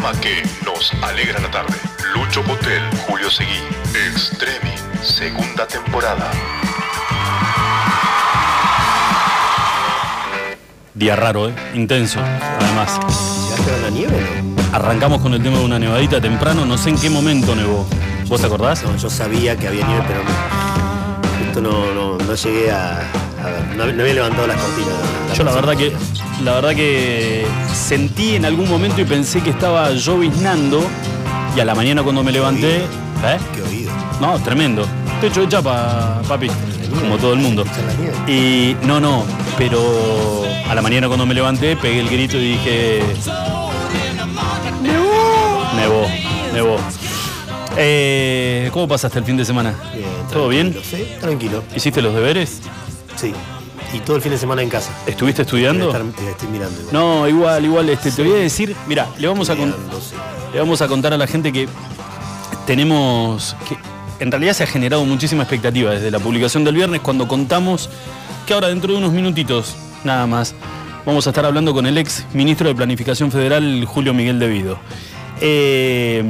programa que nos alegra la tarde. Lucho Potel, Julio Seguí, Extremi, segunda temporada. Día raro, ¿eh? Intenso, además. ¿Llegaste a la nieve? Arrancamos con el tema de una nevadita temprano, no sé en qué momento nevó. ¿Vos te acordás? No, yo sabía que había nieve, pero no, justo no, no, no llegué a ver. No, no había levantado las cortinas. Yo la verdad que la verdad que sentí en algún momento y pensé que estaba lloviznando y a la mañana cuando me levanté, ¿eh? Qué oído. No, tremendo. Techo de chapa, papi, como todo el mundo. Y no, no, pero a la mañana cuando me levanté pegué el grito y dije... Nevó, nevó. Eh, ¿Cómo pasaste el fin de semana? Bien, ¿Todo bien? Sí, tranquilo. ¿Hiciste los deberes? Sí. Y todo el fin de semana en casa. ¿Estuviste estudiando? Estar- eh, estoy mirando. igual. No, igual, igual, este, te voy a decir, mira, le vamos a con- Mirando, sí. le vamos a contar a la gente que tenemos que en realidad se ha generado muchísima expectativa desde la publicación del viernes cuando contamos que ahora dentro de unos minutitos, nada más, vamos a estar hablando con el ex ministro de Planificación Federal, Julio Miguel Devido. Eh,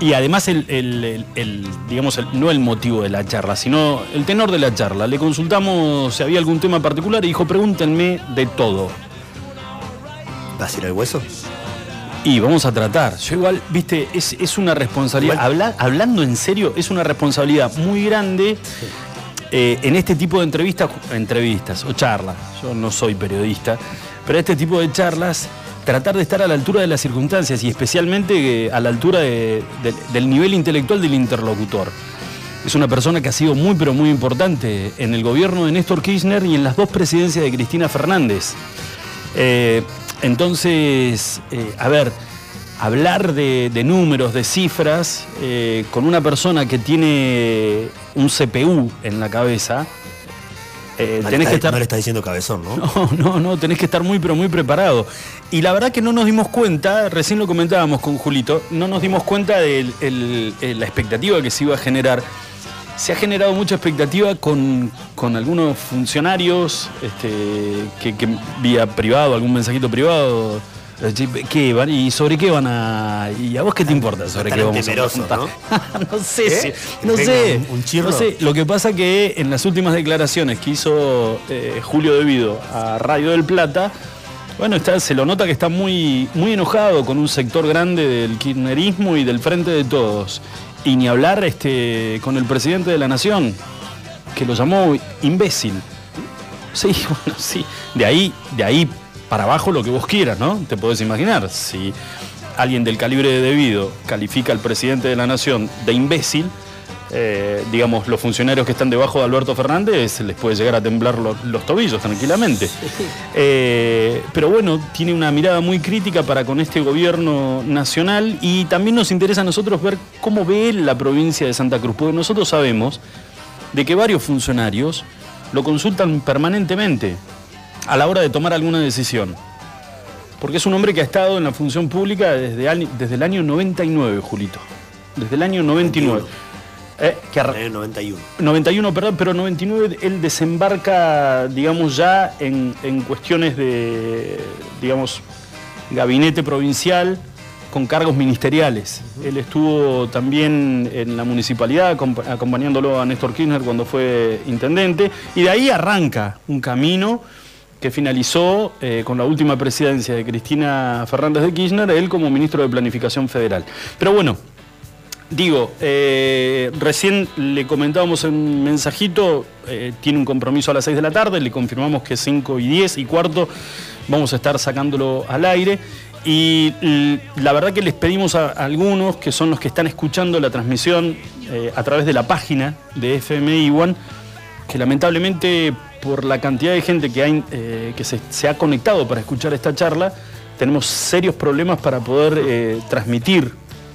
y además, el, el- digamos, el- no el motivo de la charla, sino el tenor de la charla. Le consultamos si había algún tema particular y dijo, pregúntenme de todo. ¿Vas a ir al hueso? Y vamos a tratar. Yo igual, viste, es, es una responsabilidad. Habla- hablando en serio, es una responsabilidad muy grande eh, en este tipo de entrevistas, entrevistas o charlas. Yo no soy periodista, pero este tipo de charlas, tratar de estar a la altura de las circunstancias y especialmente eh, a la altura de- de- del nivel intelectual del interlocutor. Es una persona que ha sido muy, pero muy importante en el gobierno de Néstor Kirchner y en las dos presidencias de Cristina Fernández. Eh, entonces, eh, a ver, hablar de, números, de cifras, con una persona que tiene un CPU en la cabeza, eh, No le tenés está- que estar... No le está diciendo cabezón, ¿no? No, no, no, tenés que estar muy, pero muy preparado. Y la verdad que no nos dimos cuenta, recién lo comentábamos con Julito, no nos dimos cuenta de la expectativa que se iba a generar. Se ha generado mucha expectativa con, con algunos funcionarios este, que, que vía privado, algún mensajito privado. ¿Qué van? ¿Y sobre qué van a.? ¿Y a vos qué te importa sobre qué vamos a temerosos, preguntar? no sé, ¿Eh? si- no sé. un- un chirro. no sé. Lo que pasa que en las últimas declaraciones que hizo eh, Julio Devido a Radio del Plata, bueno, está, se lo nota que está muy, muy enojado con un sector grande del kirchnerismo y del frente de todos. Y ni hablar este, con el presidente de la nación, que lo llamó imbécil. Sí, bueno, sí. De ahí, de ahí para abajo lo que vos quieras, ¿no? Te podés imaginar. Si alguien del calibre de debido califica al presidente de la nación de imbécil, eh, digamos, los funcionarios que están debajo de Alberto Fernández les puede llegar a temblar lo- los tobillos tranquilamente. Eh, pero bueno, tiene una mirada muy crítica para con este gobierno nacional y también nos interesa a nosotros ver cómo ve él la provincia de Santa Cruz, porque nosotros sabemos de que varios funcionarios lo consultan permanentemente a la hora de tomar alguna decisión. Porque es un hombre que ha estado en la función pública desde, al- desde el año 99, Julito. Desde el año 99. Eh, que arra- En el 91. 91, perdón, pero 99 él desembarca, digamos, ya en, en cuestiones de, digamos, gabinete provincial con cargos ministeriales. Él estuvo también en la municipalidad acompa- acompañándolo a Néstor Kirchner cuando fue intendente y de ahí arranca un camino que finalizó eh, con la última presidencia de Cristina Fernández de Kirchner, él como ministro de Planificación Federal. Pero bueno, Digo, eh, recién le comentábamos en un mensajito, eh, tiene un compromiso a las 6 de la tarde, le confirmamos que 5 y 10 y cuarto vamos a estar sacándolo al aire. Y l- la verdad que les pedimos a, algunos, que son los que están escuchando la transmisión a través de la página de FMI One, que lamentablemente por la cantidad de gente que, hay, eh, que se, se ha conectado para escuchar esta charla, tenemos serios problemas para poder eh, transmitir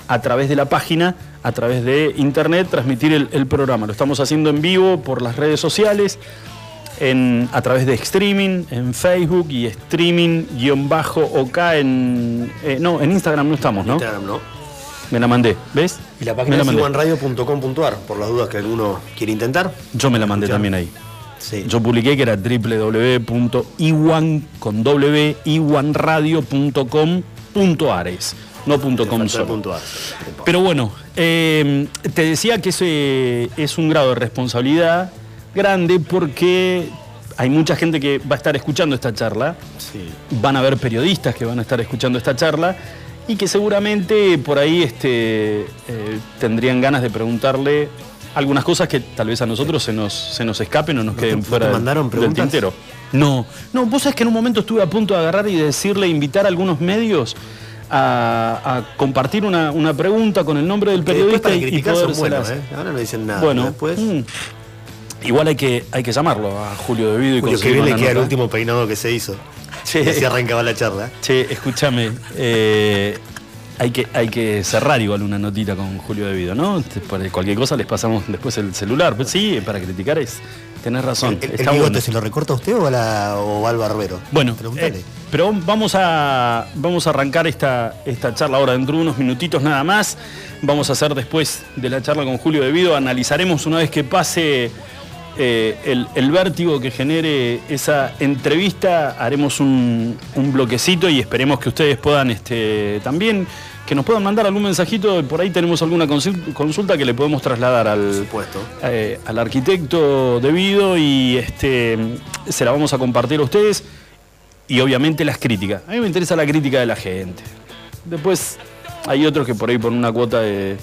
a través de la página, a través de internet, transmitir el, el programa. Lo estamos haciendo en vivo por las redes sociales, en, a través de streaming, en Facebook y streaming-ok en... eh, no, en Instagram no estamos, ¿no? Instagram, ¿no? Me la mandé, ¿ves? Y la página es iwanradio.com.ar, por las dudas que alguno quiere intentar. Yo me la mandé también ahí. Sí. Yo publiqué que era www.iwan con w iwanradio.com.ares. no punto com solo. punto. Pero bueno, eh, te decía que ese es un grado de responsabilidad grande porque hay mucha gente que va a estar escuchando esta charla, Sí. van a haber periodistas que van a estar escuchando esta charla y que seguramente por ahí este, eh, tendrían ganas de preguntarle algunas cosas que tal vez a nosotros se nos, se nos escapen o nos ¿No te- queden no te fuera del- mandaron del tintero. No, no, vos sabés que en un momento estuve a punto de agarrar y decirle, invitar a algunos medios a, a compartir una, una pregunta con el nombre del periodista y, y criticar son buenos, ¿eh? Ahora no dicen nada. Bueno, después. mm, igual hay que, hay que llamarlo a Julio Devido y Julio, que bien le queda el último peinado que se hizo. Y así arrancaba la charla. Che, escúchame, eh, hay, que, hay que cerrar igual una notita con Julio Devido, ¿no? Te- Por cualquier cosa les pasamos después el celular. Pues sí, para criticar es. Tenés razón. ¿El, el está bigote bueno. se lo recorta usted o, a la- o va al barbero? Bueno, eh, pero vamos a, vamos a arrancar esta, esta charla ahora dentro de unos minutitos nada más. Vamos a hacer después de la charla con Julio Devido, analizaremos una vez que pase eh, el, el vértigo que genere esa entrevista, haremos un, un bloquecito y esperemos que ustedes puedan este, también, que nos puedan mandar algún mensajito, por ahí tenemos alguna consul- consulta que le podemos trasladar al, eh, al arquitecto debido y este, se la vamos a compartir a ustedes y obviamente las críticas. A mí me interesa la crítica de la gente. Después hay otros que por ahí por una cuota de,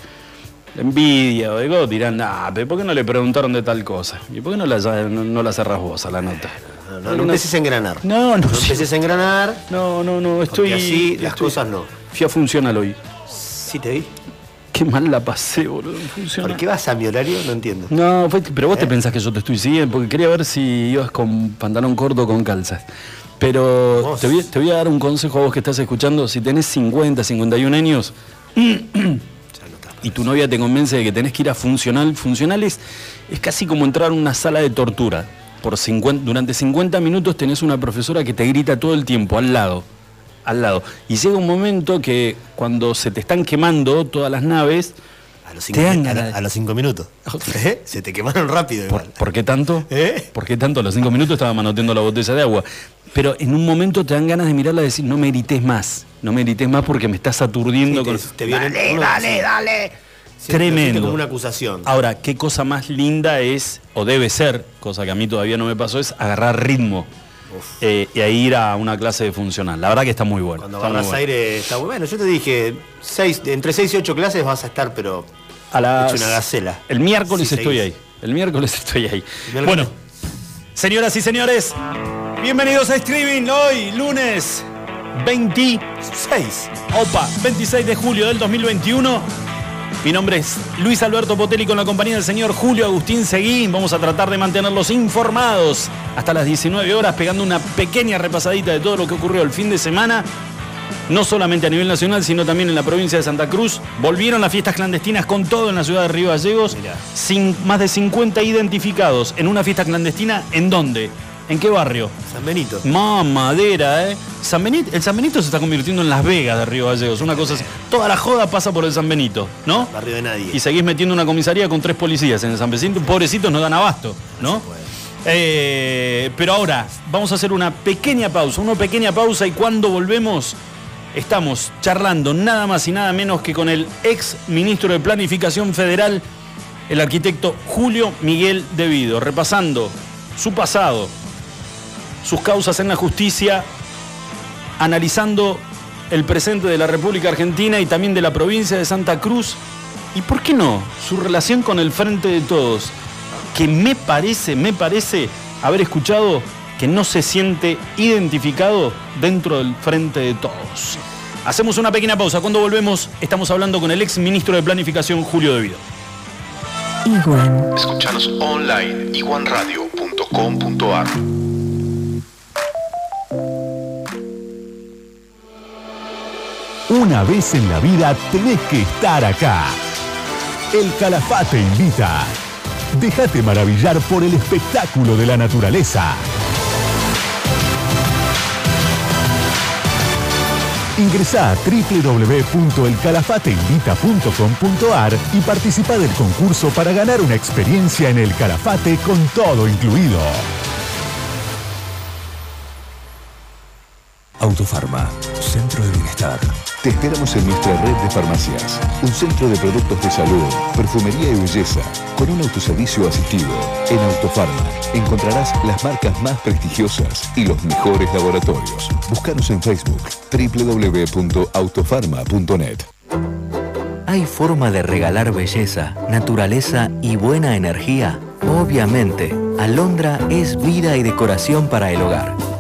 envidia o de algo dirán, ah, pero ¿por qué no le preguntaron de tal cosa? ¿Y por qué no la, no, no la cerrás vos a la nota? No, no, no empieces a engranar. No, no, No empieces a engranar. no, no, no, estoy... Así las cosas no. Fui a funcional hoy. Sí te vi. Qué mal la pasé, boludo, en Funcional. ¿Por qué vas a mi horario? No entiendo. No, fue- pero vos te ¿Eh? pensás que yo te estoy siguiendo, porque quería ver si ibas con pantalón corto o con calzas. Pero te voy, te voy a dar un consejo a vos que estás escuchando. Si tenés 50, 51 años no. y tu novia te convence de que tenés que ir a funcional, funcional es, casi como entrar a una sala de tortura. Por 50, durante 50 minutos tenés una profesora que te grita todo el tiempo, al lado, al lado. Y llega un momento que cuando se te están quemando todas las naves, A los Te cinco, dan a, ganas. a los cinco minutos. ¿Eh? Se te quemaron rápido ¿Por, igual. por qué tanto? ¿Eh? ¿Por qué tanto? A los cinco minutos estaba manoteando la botella de agua. Pero en un momento te dan ganas de mirarla y decir, no me grites más. No me grites más porque me estás aturdiendo Sí, con... te- dale, dale, dale. Sí, Tremendo. como una acusación. Ahora, qué cosa más linda es, o debe ser, cosa que a mí todavía no me pasó, es agarrar ritmo. Eh, y ahí ir a una clase de funcional. La verdad que está muy bueno. Cuando está agarras bueno. aire está muy bueno. Yo te dije, seis, entre 6 y 8 clases vas a estar, pero A las- hecho una gacela. El miércoles Sí, estoy seguís. ahí. El miércoles estoy ahí. miércoles. Bueno, señoras y señores, bienvenidos a streaming hoy, lunes 26, 6. opa, 26 de julio del 2021. Mi nombre es Luis Alberto Potelli con la compañía del señor Julio Agustín Seguín. Vamos a tratar de mantenerlos informados hasta las 19 horas, pegando una pequeña repasadita de todo lo que ocurrió el fin de semana no solamente a nivel nacional, sino también en la provincia de Santa Cruz. Volvieron las fiestas clandestinas con todo en la ciudad de Río Gallegos. Sin, más de 50 identificados en una fiesta clandestina. ¿En dónde? ¿En qué barrio? San Benito. Mamadera, ¿eh? San Benito, el San Benito se está convirtiendo en Las Vegas de Río Gallegos. Una cosa así. Toda la joda pasa por el San Benito, ¿no? Barrio de nadie. Y seguís metiendo una comisaría con tres policías en el San Benito. Pobrecitos no dan abasto, ¿no? Eh, pero ahora vamos a hacer una pequeña pausa, una pequeña pausa y cuando volvemos estamos charlando nada más y nada menos que con el ex ministro de Planificación Federal, el arquitecto Julio Miguel Devido, repasando su pasado, sus causas en la justicia, analizando el presente de la República Argentina y también de la provincia de Santa Cruz y, ¿por qué no?, su relación con el Frente de Todos, que me parece, me parece haber escuchado que no se siente identificado dentro del Frente de Todos. Hacemos una pequeña pausa. Cuando volvemos, estamos hablando con el ex ministro de Planificación, Julio Devido. Iguan. Escuchanos online iguanradio.com.ar Una vez en la vida tenés que estar acá. El Calafate invita. Déjate maravillar por el espectáculo de la naturaleza. Ingresá a www.elcalafateinvita.com.ar y participa del concurso para ganar una experiencia en el Calafate con todo incluido. Autofarma, Centro de Bienestar. Te esperamos en nuestra red de farmacias. Un centro de productos de salud, perfumería y belleza, con un autoservicio asistido. En Autofarma encontrarás las marcas más prestigiosas y los mejores laboratorios. Búscanos en Facebook www.autofarma.net. ¿Hay forma de regalar belleza, naturaleza y buena energía? Obviamente, Alondra es vida y decoración para el hogar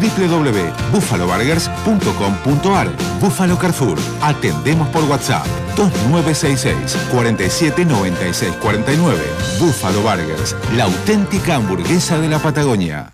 www.buffaloburgers.com.ar Buffalo Carrefour. Atendemos por WhatsApp 2966 479649. Buffalo Burgers la auténtica hamburguesa de la Patagonia.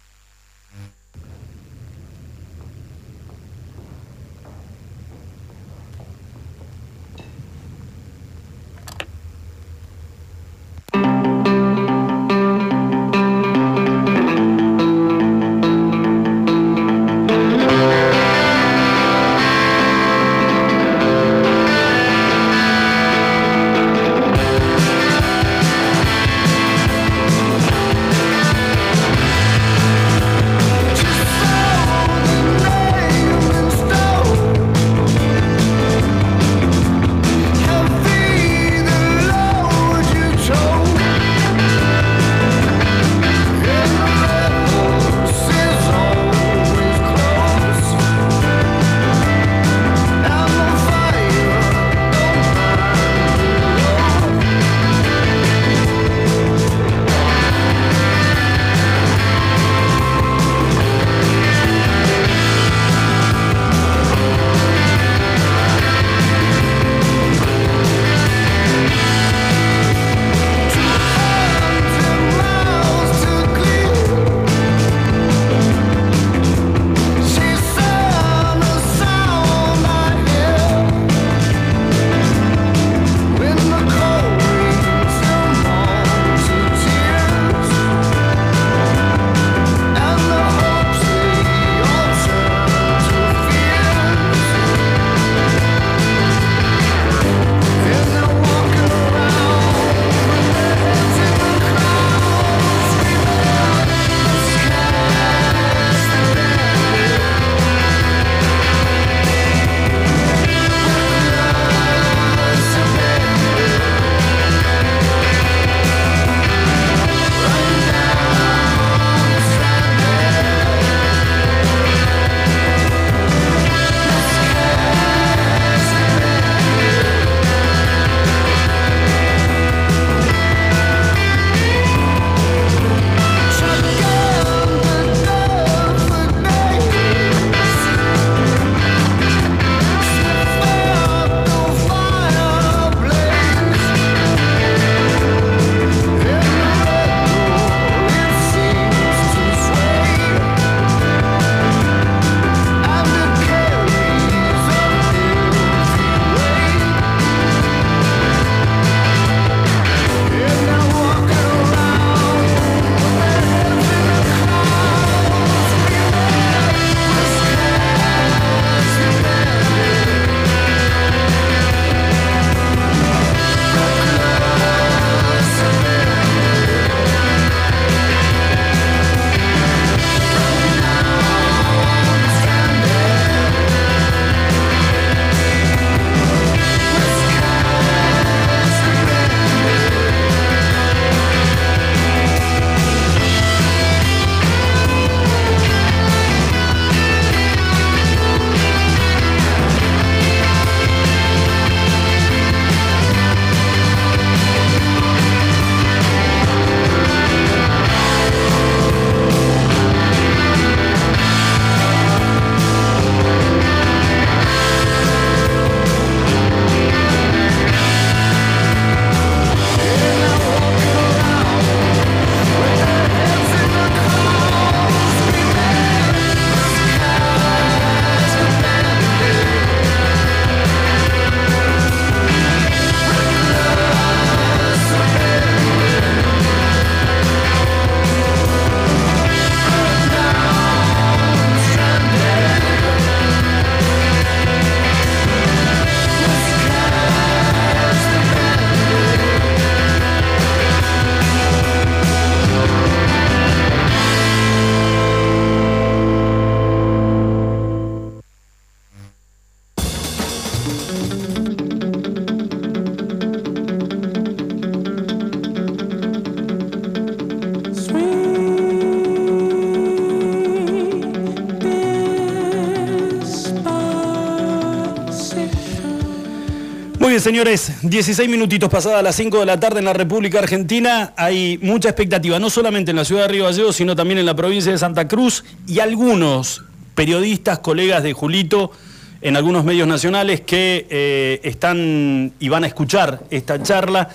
Señores, 16 minutitos pasadas las 5 de la tarde en la República Argentina. Hay mucha expectativa, no solamente en la ciudad de Río Gallegos, sino también en la provincia de Santa Cruz y algunos periodistas, colegas de Julito, en algunos medios nacionales que eh, están y van a escuchar esta charla,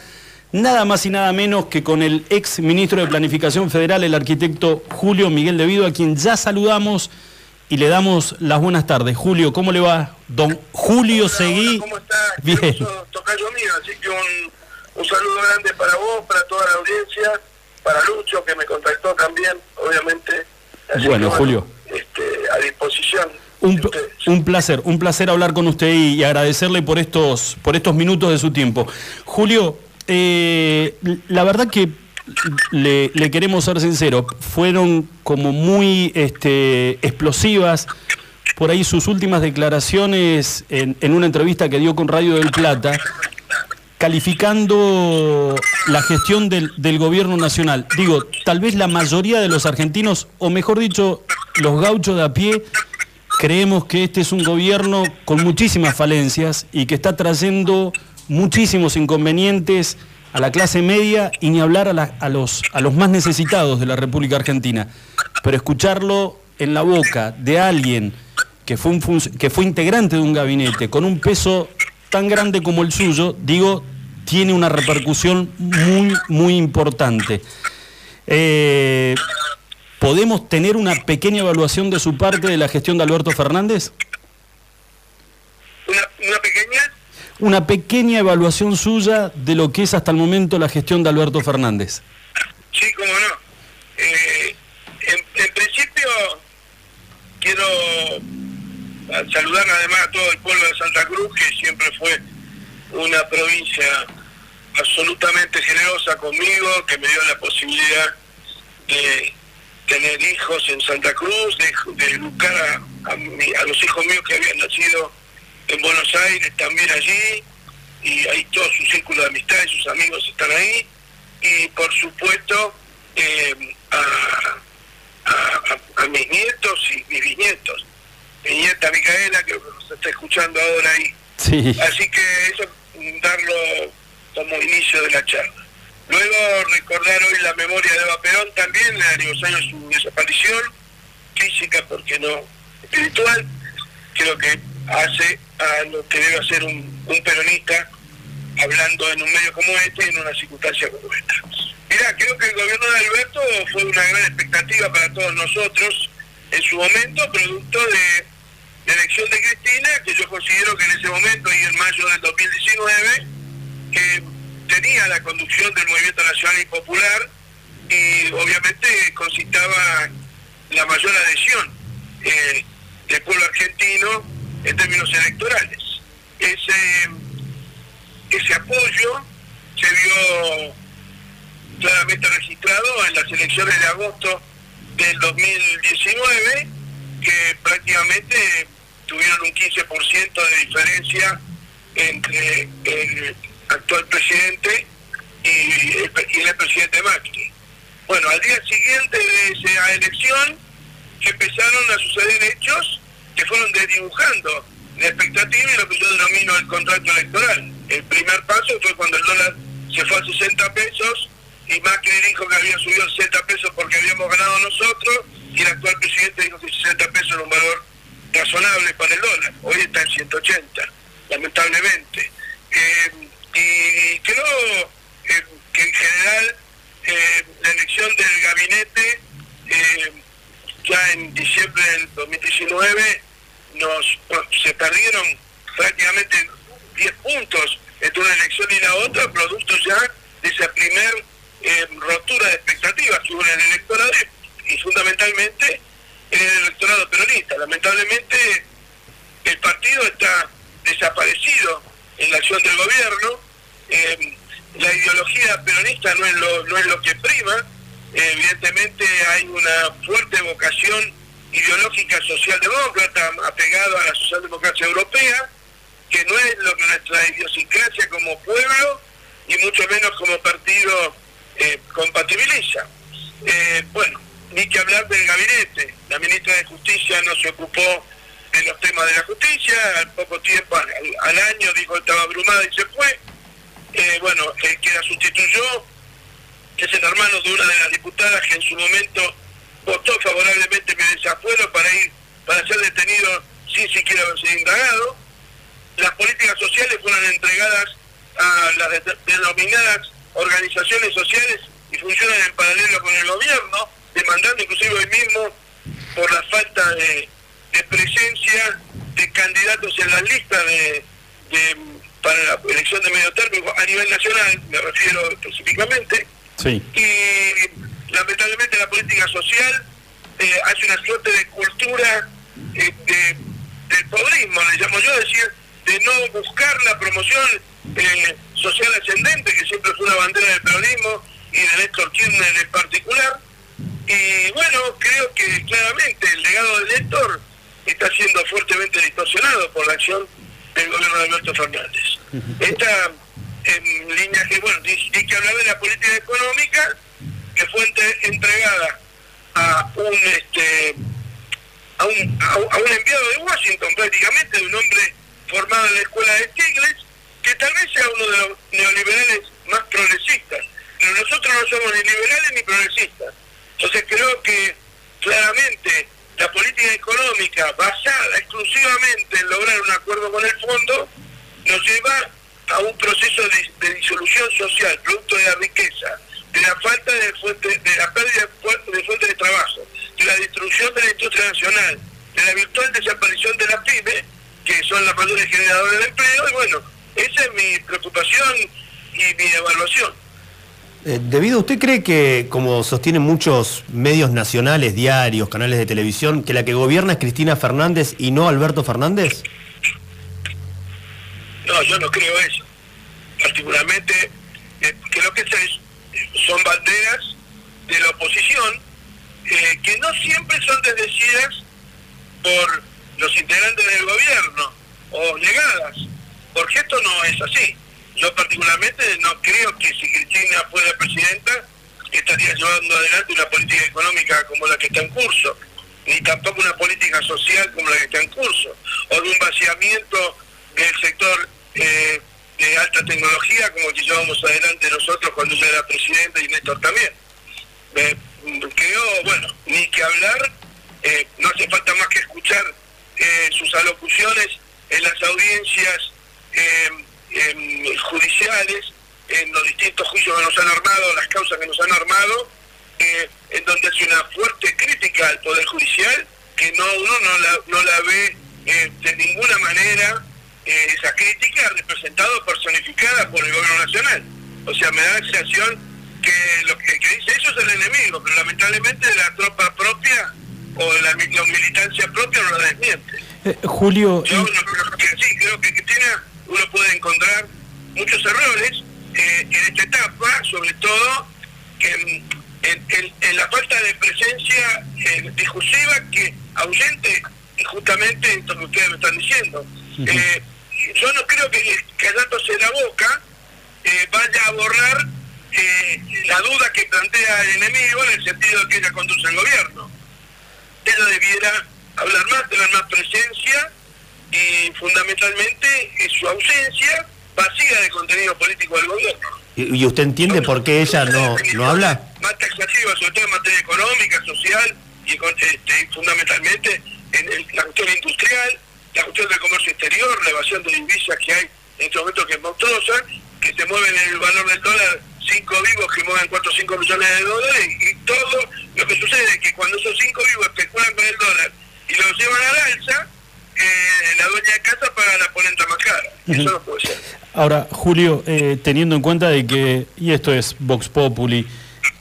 nada más y nada menos que con el ex ministro de Planificación Federal, el arquitecto Julio Miguel Devido, a quien ya saludamos y le damos las buenas tardes. Julio, ¿cómo le va? Don Julio Hola, Seguí. hola, ¿Cómo está? Bien. Tocayo mío, así que un, un saludo grande para vos, para toda la audiencia, para Lucho, que me contactó también, obviamente. Así Bueno, que, Julio. Este, a disposición. Un, un placer, un placer hablar con usted y, y agradecerle por estos, por estos minutos de su tiempo. Julio, eh, la verdad que le, queremos ser sinceros, fueron como muy este, explosivas por ahí sus últimas declaraciones en, en una entrevista que dio con Radio del Plata, calificando la gestión del, del gobierno nacional. Digo, tal vez la mayoría de los argentinos, o mejor dicho, los gauchos de a pie, creemos que este es un gobierno con muchísimas falencias y que está trayendo muchísimos inconvenientes a la clase media y ni hablar a, los, a los más necesitados de la República Argentina. Pero escucharlo en la boca de alguien que fue, un que fue integrante de un gabinete con un peso tan grande como el suyo, digo, tiene una repercusión muy, muy importante. Eh, ¿Podemos tener una pequeña evaluación de su parte de la gestión de Alberto Fernández? Una pequeña, Una pequeña evaluación suya de lo que es hasta el momento la gestión de Alberto Fernández. sí, cómo no. Eh, en, en principio, quiero ah, saludar además a todo el pueblo de Santa Cruz, que siempre fue una provincia absolutamente generosa conmigo, que me dio la posibilidad de tener hijos en Santa Cruz, de, de educar a, a mi- a los hijos míos que habían nacido en Buenos Aires también allí, y ahí todo su círculo de amistad y sus amigos están ahí, y por supuesto eh, a, a- a- mis nietos y mis bisnietos. Mi nieta Micaela, que nos está escuchando ahora ahí. Sí. Así que eso darlo como inicio de la charla. Luego recordar hoy la memoria de Eva Perón también, el aniversario de su desaparición, física porque no espiritual. Creo que hace a lo que debe hacer un, peronista hablando en un medio como este y en una circunstancia como esta. Mirá, creo que el gobierno de Alberto fue una gran expectativa para todos nosotros en su momento, producto de la elección de Cristina, que yo considero que en ese momento y en mayo del 2019, que tenía la conducción del movimiento nacional y popular y obviamente concitaba la mayor adhesión eh, del pueblo argentino en términos electorales. Ese, ese apoyo se vio claramente registrado en las elecciones de agosto del 2019, que prácticamente tuvieron un 15% de diferencia entre el actual presidente y el, presidente Macri. Bueno, al día siguiente de esa elección empezaron a suceder hechos que fueron desdibujando la expectativa y lo que yo denomino el contrato electoral. El primer paso fue cuando el dólar se fue a 60 pesos y Macri dijo que había subido 60 pesos porque habíamos ganado nosotros y el actual presidente dijo que 60 pesos era un valor razonable para el dólar. Hoy está en 180, lamentablemente. Eh, y creo eh, que en general eh, la elección del gabinete eh, ya en diciembre del 2019 nos se perdieron prácticamente 10 puntos entre una elección y la otra, producto ya de esa primer eh, rotura de expectativas que hubo en el electorado y fundamentalmente en el electorado peronista. Lamentablemente el partido está desaparecido en la acción del gobierno, eh, la ideología peronista no es lo, no es lo que prima, evidentemente hay una fuerte vocación ideológica socialdemócrata apegado a la socialdemocracia europea, que no es lo que nuestra idiosincrasia como pueblo y mucho menos como partido eh, compatibiliza. Eh, bueno, ni que hablar del gabinete. La ministra de Justicia no se ocupó de los temas de la justicia, al poco tiempo, al, año, dijo estaba abrumada y se fue. Eh, bueno, el que la sustituyó es el hermano de una de las diputadas que en su momento votó favorablemente mi desafuero para ir, para ser detenido sin siquiera sido indagado. Las políticas sociales fueron entregadas a las de- denominadas organizaciones sociales y funcionan en paralelo con el gobierno, demandando inclusive hoy mismo por la falta de, presencia de candidatos en las listas de, de- para la elección de medio término a nivel nacional, me refiero específicamente, Sí. y lamentablemente la política social eh, hace una suerte de cultura eh, de- del pobrismo, le llamo yo, es decir, de no buscar la promoción eh, social ascendente, que siempre fue una bandera del peronismo y de Néstor Kirchner en particular. Y bueno, creo que claramente el legado de Néstor está siendo fuertemente distorsionado por la acción del gobierno de Alberto Fernández. Esta en línea que, bueno, di que hablar de la política económica que fue entre- entregada a un este a un, a, un- a un enviado de Washington prácticamente, de un hombre formado en la escuela de Stiglitz, que tal vez sea uno de los neoliberales más progresistas. Pero nosotros no somos ni liberales ni progresistas. Entonces creo que claramente la política económica basada exclusivamente en lograr un acuerdo con el fondo nos lleva a un proceso de, de disolución social, producto de la riqueza, de la falta de fuente, de la pérdida de fu- de fuentes de trabajo, de la destrucción de la industria nacional, de la virtual desaparición de las pymes, que son las mayores generadoras de empleo, y bueno, esa es mi preocupación y mi evaluación. Eh, debido, ¿usted cree que, como sostienen muchos medios nacionales, diarios, canales de televisión, que la que gobierna es Cristina Fernández y no Alberto Fernández? No, yo no creo eso. Particularmente, eh, creo que esas son banderas de la oposición eh, que no siempre son desdecidas por los integrantes del gobierno o negadas, porque esto no es así. Yo particularmente no creo que si Cristina fuera presidenta estaría llevando adelante una política económica como la que está en curso, ni tampoco una política social como la que está en curso, o de un vaciamiento del sector eh, de alta tecnología como el que llevamos adelante nosotros cuando yo era presidente y Néstor también. Eh, creo, bueno, ni que hablar, eh, no hace falta más que escuchar eh, sus alocuciones en las audiencias eh, em, judiciales, en los distintos juicios que nos han armado, las causas que nos han armado, eh, en donde hace una fuerte crítica al Poder Judicial, que no uno no la, no la ve eh, de ninguna manera eh, esa crítica representada o personificada por el Gobierno Nacional. O sea, me da la sensación que lo que, que dice eso es el enemigo, pero lamentablemente la tropa propia o la, mi- la militancia propia no la desmiente. Eh, Julio, Yo no creo que sí, creo que Cristina uno puede encontrar muchos errores eh, en esta etapa, sobre todo en, en- en- en la falta de presencia eh, discursiva que ausente justamente esto que ustedes me están diciendo. Eh, yo no creo que callándose la boca eh, vaya a borrar eh, la duda que plantea el enemigo en el sentido de que ella conduce el gobierno ella debiera hablar más, tener más presencia y fundamentalmente eh, su ausencia vacía de contenido político del gobierno. ¿Y, usted entiende por qué ella no, no habla? Más taxativa, sobre todo en materia económica, social y, con- este, y fundamentalmente en el- la cuestión industrial, la cuestión del comercio exterior, la evasión de divisas que hay en este momento que es monstruosa, que se mueven en el valor del dólar cinco vivos que mueven 4 o 5 millones de dólares y todo lo que sucede es que cuando esos cinco vivos especulan con el dólar y lo llevan al alza, eh, la dueña de casa paga la polenta más cara. Eso no puede ser. Ahora, Julio, eh, teniendo en cuenta de que, y esto es Vox Populi,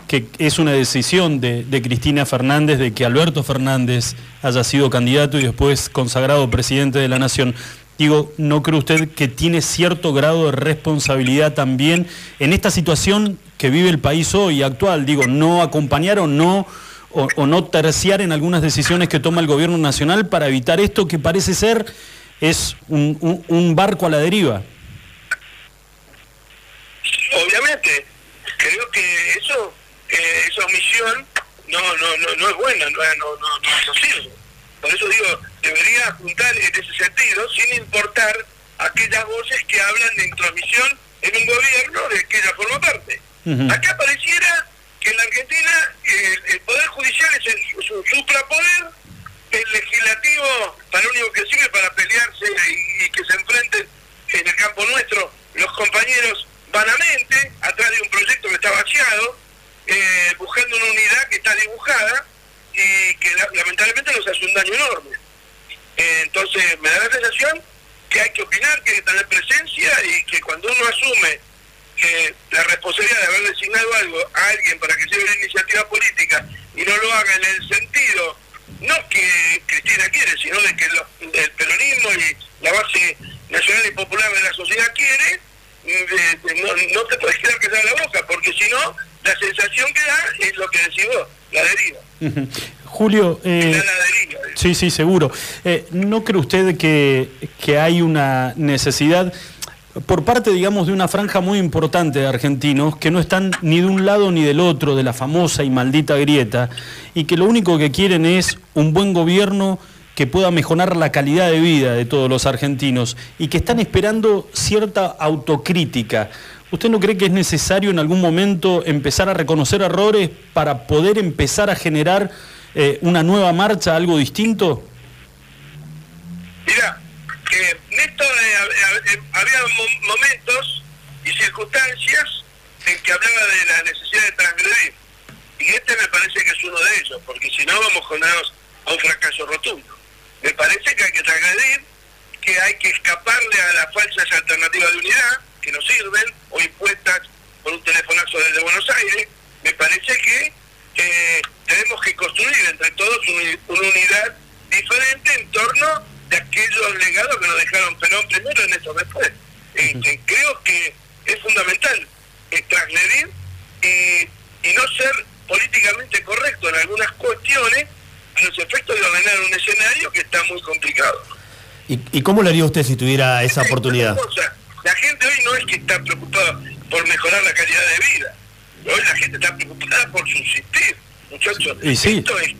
que es una decisión de, Cristina Fernández de que Alberto Fernández haya sido candidato y después consagrado presidente de la Nación. Digo, ¿no cree usted que tiene cierto grado de responsabilidad también en esta situación que vive el país hoy actual? Digo, no acompañar o no, o, no terciar en algunas decisiones que toma el gobierno nacional para evitar esto que parece ser es un barco a la deriva. obviamente creo que eso eh, esa omisión no no no no es buena no no no, no, sirve por eso digo debería apuntar en ese sentido, sin importar aquellas voces que hablan de intromisión en un gobierno de que ella forma parte. Acá pareciera que en la Argentina el, Poder Judicial es, el, un suprapoder, el legislativo para lo único que sirve para pelearse y, que se enfrenten en el campo nuestro los compañeros vanamente, atrás de un proyecto que está vaciado, eh, buscando una unidad que está dibujada y que lamentablemente nos hace un daño enorme. Eh, entonces me da la sensación que hay que opinar, que hay que tener presencia y que cuando uno asume que la responsabilidad de haber designado algo a alguien para que lleve una iniciativa política y no lo haga en el sentido, no que Cristina quiere, sino de que el peronismo y la base nacional y popular de la sociedad quiere, mm, no, te puedes quedar que en la boca, porque si no, la sensación que da es lo que decís vos, la deriva. Julio, eh, sí, sí, seguro. Eh, ¿No cree usted que, que hay una necesidad por parte, digamos, de una franja muy importante de argentinos que no están ni de un lado ni del otro de la famosa y maldita grieta y que lo único que quieren es un buen gobierno que pueda mejorar la calidad de vida de todos los argentinos y que están esperando cierta autocrítica. ¿Usted no cree que es necesario en algún momento empezar a reconocer errores para poder empezar a generar eh, una nueva marcha, algo distinto? Mira, eh, Néstor, había momentos y circunstancias en que hablaba de la necesidad de transgredir. Y este me parece que es uno de ellos, porque si no vamos condenados a un fracaso rotundo. Me parece que hay que transgredir, que hay que escaparle a las falsas alternativas de unidad que no sirven o impuestas por un telefonazo desde Buenos Aires. Me parece que eh, tenemos que construir entre todos una unidad diferente en torno de aquellos legados que nos dejaron Perón primero en eso después. Este, creo que es fundamental transgredir y, y no ser políticamente correcto en algunas cuestiones a los efectos de ordenar un escenario que está muy complicado. ¿Y, y cómo lo haría usted si tuviera esa oportunidad? La gente hoy no es que está preocupada por mejorar la calidad de vida. Hoy la gente está preocupada por subsistir. Muchachos, esto es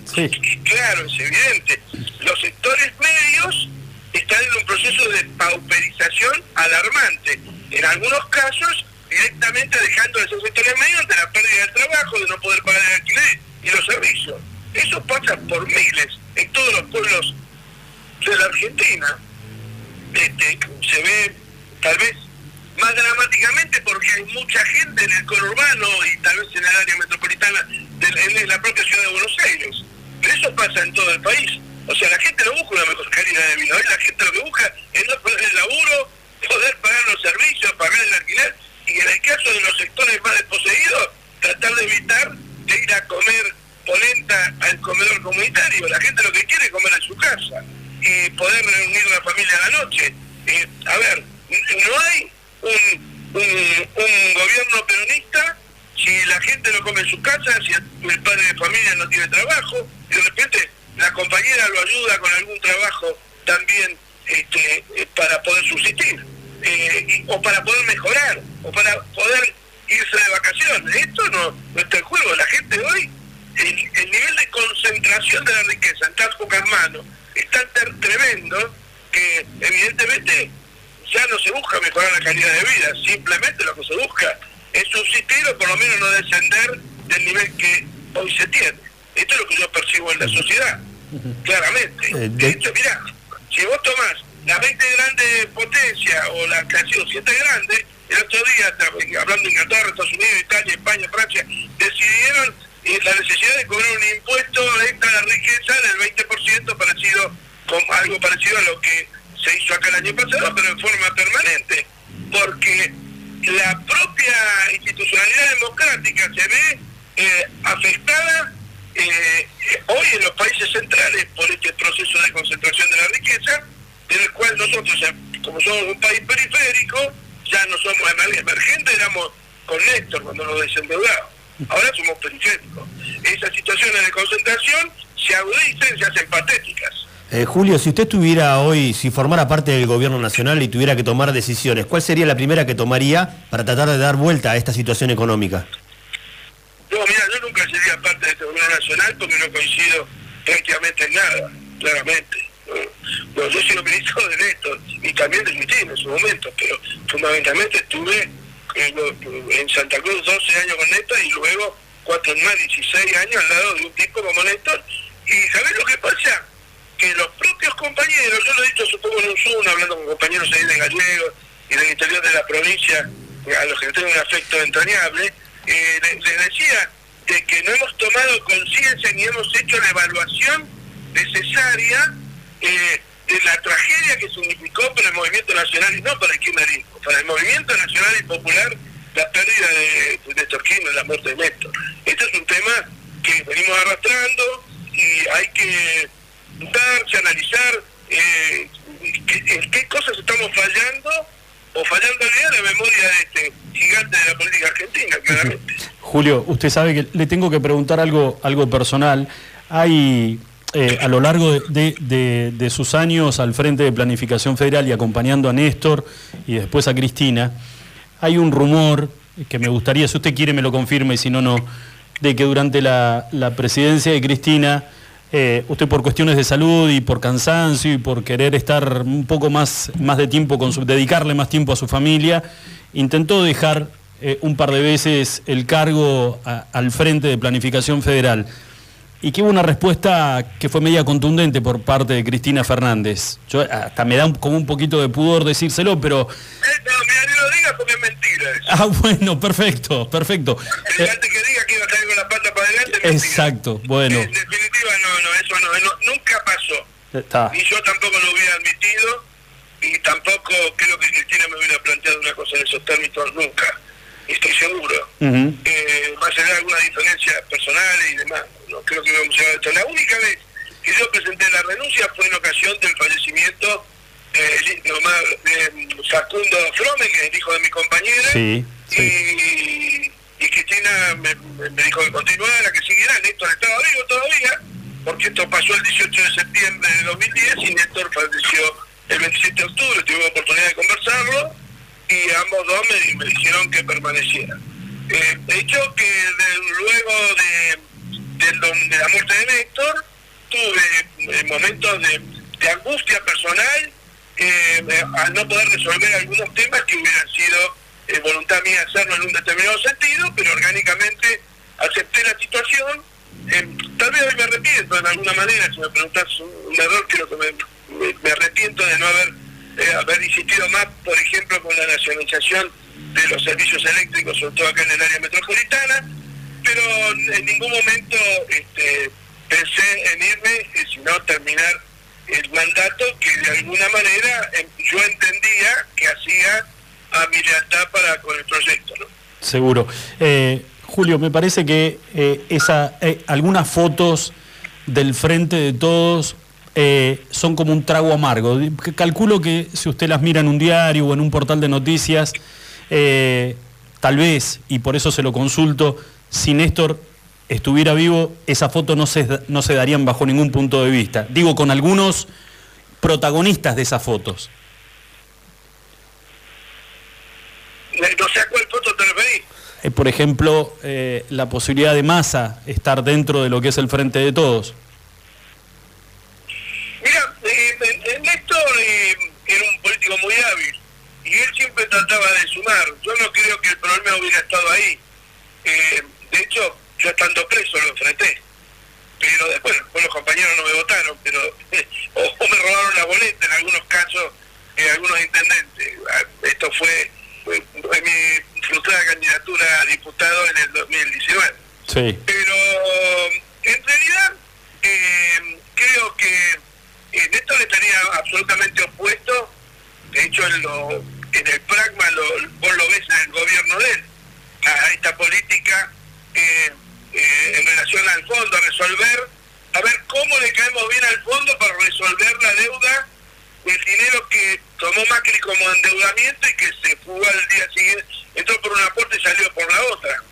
claro, es evidente. Los sectores medios están en un proceso de pauperización alarmante. En algunos casos, directamente dejando a esos sectores medios de la pérdida del trabajo, de no poder pagar el alquiler y los servicios. Eso pasa por miles en todos los pueblos de la Argentina. Este, se ve tal vez más dramáticamente porque hay mucha gente en el conurbano y tal vez en el área metropolitana de, en la propia ciudad de Buenos Aires. Pero eso pasa en todo el país. O sea, la gente no busca una mejor calidad de vida. La gente lo que busca es no poder el laburo, poder pagar los servicios, pagar el alquiler y en el caso de los sectores más desposeídos, tratar de evitar de ir a comer polenta al comedor comunitario. La gente lo que quiere es comer en su casa y poder reunir a la familia a la noche. Eh, a ver, no hay un, gobierno peronista si la gente no come en su casa, si el, padre de familia no tiene trabajo, y de repente la compañera lo ayuda con algún trabajo también este, eh, para poder subsistir, eh, o para poder mejorar, o para poder irse de vacaciones. Esto no, no está en juego. La gente hoy, el, nivel de concentración de la riqueza en tan pocas manos es tan tremendo que evidentemente ya no se busca mejorar la calidad de vida, simplemente lo que se busca es subsistir o por lo menos no descender del nivel que hoy se tiene. Esto es lo que yo percibo en la sociedad, claramente. Eh, de hecho, mirá, si vos tomás las 20 grandes potencias o las que han sido 7 grandes, el otro día, hablando en Inglaterra, Estados Unidos, Italia, España, Francia, decidieron eh, la necesidad de cobrar un impuesto extra a la riqueza del 20% parecido, con algo parecido a lo que se hizo acá el año pasado, pero en forma permanente, porque la propia institucionalidad democrática se ve eh, afectada eh, hoy en los países centrales por este proceso de concentración de la riqueza, en el cual nosotros, como somos un país periférico, ya no somos emergentes, éramos con cuando nos desendeudamos. Ahora somos periféricos. Esas situaciones de concentración se agudizan, se hacen patéticas. Eh, Julio, si usted tuviera hoy, si formara parte del gobierno nacional y tuviera que tomar decisiones, ¿cuál sería la primera que tomaría para tratar de dar vuelta a esta situación económica? No, mira, yo nunca sería parte de este gobierno nacional porque no coincido prácticamente en nada, claramente. No, yo soy ministro de Néstor y también de Cristina en su momento, pero fundamentalmente estuve en, en Santa Cruz 12 años con Néstor y luego cuatro más, 16 años al lado de un tipo como Néstor. Y ¿sabés lo que pasa? Que los propios compañeros, yo lo he dicho supongo en un Zoom, hablando con compañeros ahí de Gallegos y del interior de la provincia, a los que tengo un afecto entrañable, eh, les, decía de que no hemos tomado conciencia ni hemos hecho la evaluación necesaria eh, de la tragedia que significó para el movimiento nacional y no para el kirchnerismo, para el movimiento nacional y popular la pérdida de, de Kirchner, la muerte de Néstor. Este es un tema que venimos arrastrando y hay que analizar eh, qué- en cosas estamos fallando o fallando en la memoria de este gigante de la política argentina, claramente. Julio, usted sabe que le tengo que preguntar algo, algo personal. Hay, eh, a lo largo de, sus años al frente de Planificación Federal y acompañando a Néstor y después a Cristina, hay un rumor que me gustaría, si usted quiere me lo confirme y si no, no, de que durante la presidencia de Cristina, eh, usted por cuestiones de salud y por cansancio y por querer estar un poco más, más de tiempo, con su, dedicarle más tiempo a su familia, intentó dejar eh, un par de veces el cargo a- al frente de Planificación Federal y que hubo una respuesta que fue media contundente por parte de Cristina Fernández. Yo hasta me da un- como un poquito de pudor decírselo, pero... Eh, no, mira, ni lo digas porque es mentira eso. Ah, bueno, perfecto, perfecto. Eh, antes que diga que iba a salir con la pata para adelante, mentira. exacto, bueno. En definitiva, eso no, no, nunca pasó. Está. Ni yo tampoco lo hubiera admitido, y tampoco creo que Cristina me hubiera planteado una cosa en esos términos nunca. Estoy seguro. Ujú. Eh, más allá de algunas diferencias personales y demás, no creo que íbamos a llegar a esto. La única vez que yo presenté la renuncia fue en ocasión del fallecimiento eh, más, de Facundo Frome, que es el hijo de mi compañera. Sí, sí. Y, y Cristina me dijo que continuara, que siguiera. Néstor estaba vivo todavía, porque esto pasó el 18 de septiembre de 2010 y Néstor falleció el 27 de octubre. Tuve oportunidad de conversarlo y ambos dos me, me dijeron que permaneciera. Eh, hecho, que luego de, la muerte de Néstor, tuve eh, momentos de, angustia personal eh, eh, al no poder resolver algunos temas que hubieran sido voluntad mía hacerlo en un determinado sentido, pero orgánicamente acepté la situación. Eh, tal vez me arrepiento de alguna manera, si me preguntas un, error, creo que me, arrepiento de no haber, eh, haber insistido más, por ejemplo, con la nacionalización de los servicios eléctricos, sobre todo acá en el área metropolitana, pero en ningún momento este, pensé en irme, eh, sino terminar el mandato que de alguna manera eh, yo entendía que hacía a mi lealtad para con el proyecto. ¿no? Seguro. Julio, me parece que eh, esa, eh, algunas fotos del frente de todos eh, son como un trago amargo. Calculo que si usted las mira en un diario o en un portal de noticias, tal vez, y por eso se lo consulto, si Néstor estuviera vivo, esa foto no se, no se darían bajo ningún punto de vista. Digo, con algunos protagonistas de esas fotos. Eh, por ejemplo, eh, la posibilidad de Massa estar dentro de lo que es el frente de todos. Mira, eh, eh, eh, Néstor era un político muy hábil y él siempre trataba de sumar. Yo no creo que el problema hubiera estado ahí. De hecho, yo estando preso lo enfrenté. Pero después, después los compañeros no me votaron, pero o, o me robaron la boleta en algunos casos, eh, algunos intendentes. Ah, Esto fue mi frustrada candidatura a diputado en el 2019 Sí. pero en realidad eh, creo que eh, Néstor estaría absolutamente opuesto de hecho en, lo, en el pragma lo, vos lo ves en el gobierno de él a esta política eh, eh, en relación al fondo a resolver a ver cómo le caemos bien al fondo para resolver la deuda el dinero que tomó Macri como endeudamiento y que se fugó al día siguiente entró por una puerta y salió por la otra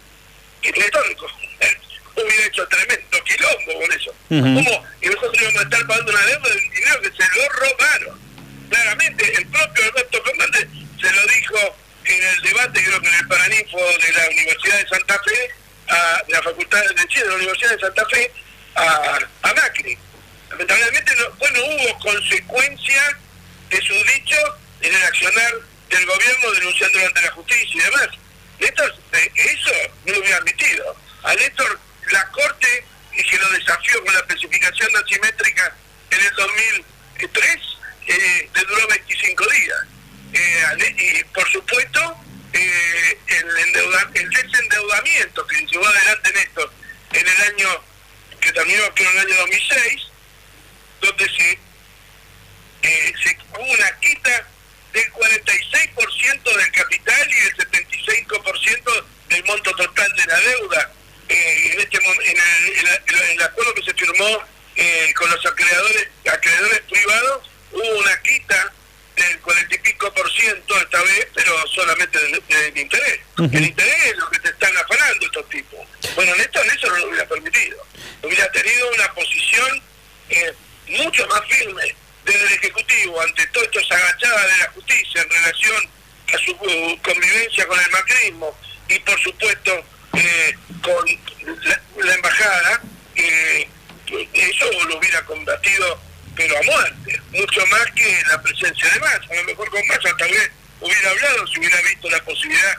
que retórico. Hubiera hecho tremendo quilombo con eso. Ujú. ¿Cómo? Y nosotros íbamos a estar pagando una deuda de un dinero que se lo robaron. Claramente, el propio Alberto Fernández se lo dijo en el debate, creo que en el Paraninfo de la Universidad de Santa Fe, a, la Facultad de Chile, de la Universidad de Santa Fe, a, a Macri. Lamentablemente no, bueno, hubo consecuencia de su dicho en el accionar del gobierno denunciándolo ante la justicia y demás. Néstor, eh, eso no lo hubiera admitido. A Néstor, la Corte, que lo desafió con la especificación asimétrica en el 2003, eh, le duró 25 días. Eh, y por supuesto, el, el desendeudamiento que llevó adelante Néstor en el año que terminó en el año 2006, donde se, eh, se hubo una quita del 46% del capital y del 75% del monto total de la deuda. Eh, en este en el, en en en el acuerdo que se firmó eh, con los acreedores, acreedores privados, hubo una quita del 40 y pico por ciento esta vez, pero solamente del, del interés. Ujú. El interés es lo que te están afanando estos tipos. Bueno, Néstor eso no lo hubiera permitido. Hubiera tenido una posición eh, mucho más firme desde el Ejecutivo ante todo esto agachada de la justicia en relación a su uh, convivencia con el macrismo y por supuesto eh, con la, la embajada, eh, eso lo hubiera combatido pero a muerte, mucho más que la presencia de Massa, a lo mejor con Massa tal vez hubiera hablado si hubiera visto la posibilidad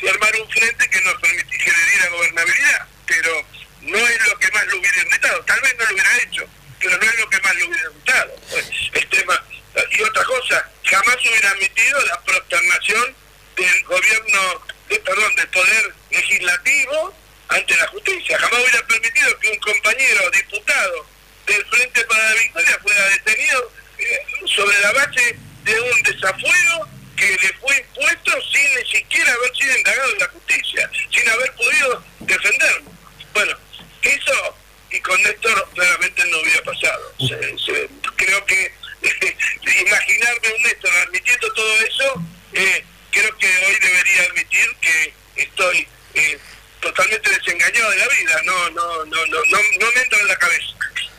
de armar un frente que nos permitiera le diera gobernabilidad, pero no es lo que más lo hubiera irritado, tal vez no lo hubiera hecho, pero no es lo que más lo hubiera irritado. Pues, el tema, y otra cosa, jamás hubiera admitido la prosternación del gobierno, de, perdón, del poder legislativo ante la justicia, jamás hubiera permitido que un compañero diputado del Frente para la Victoria fuera detenido eh, sobre la base de un desafuero que le fue impuesto sin ni siquiera haber sido indagado en la justicia, sin haber podido defenderlo. Bueno, eso y con Néstor claramente no hubiera pasado. Se- se- creo que imaginarme un Néstor admitiendo todo eso, eh, creo que hoy debería admitir que estoy eh, totalmente desengañado de la vida, no, no, no, no, no, no me entra en la cabeza,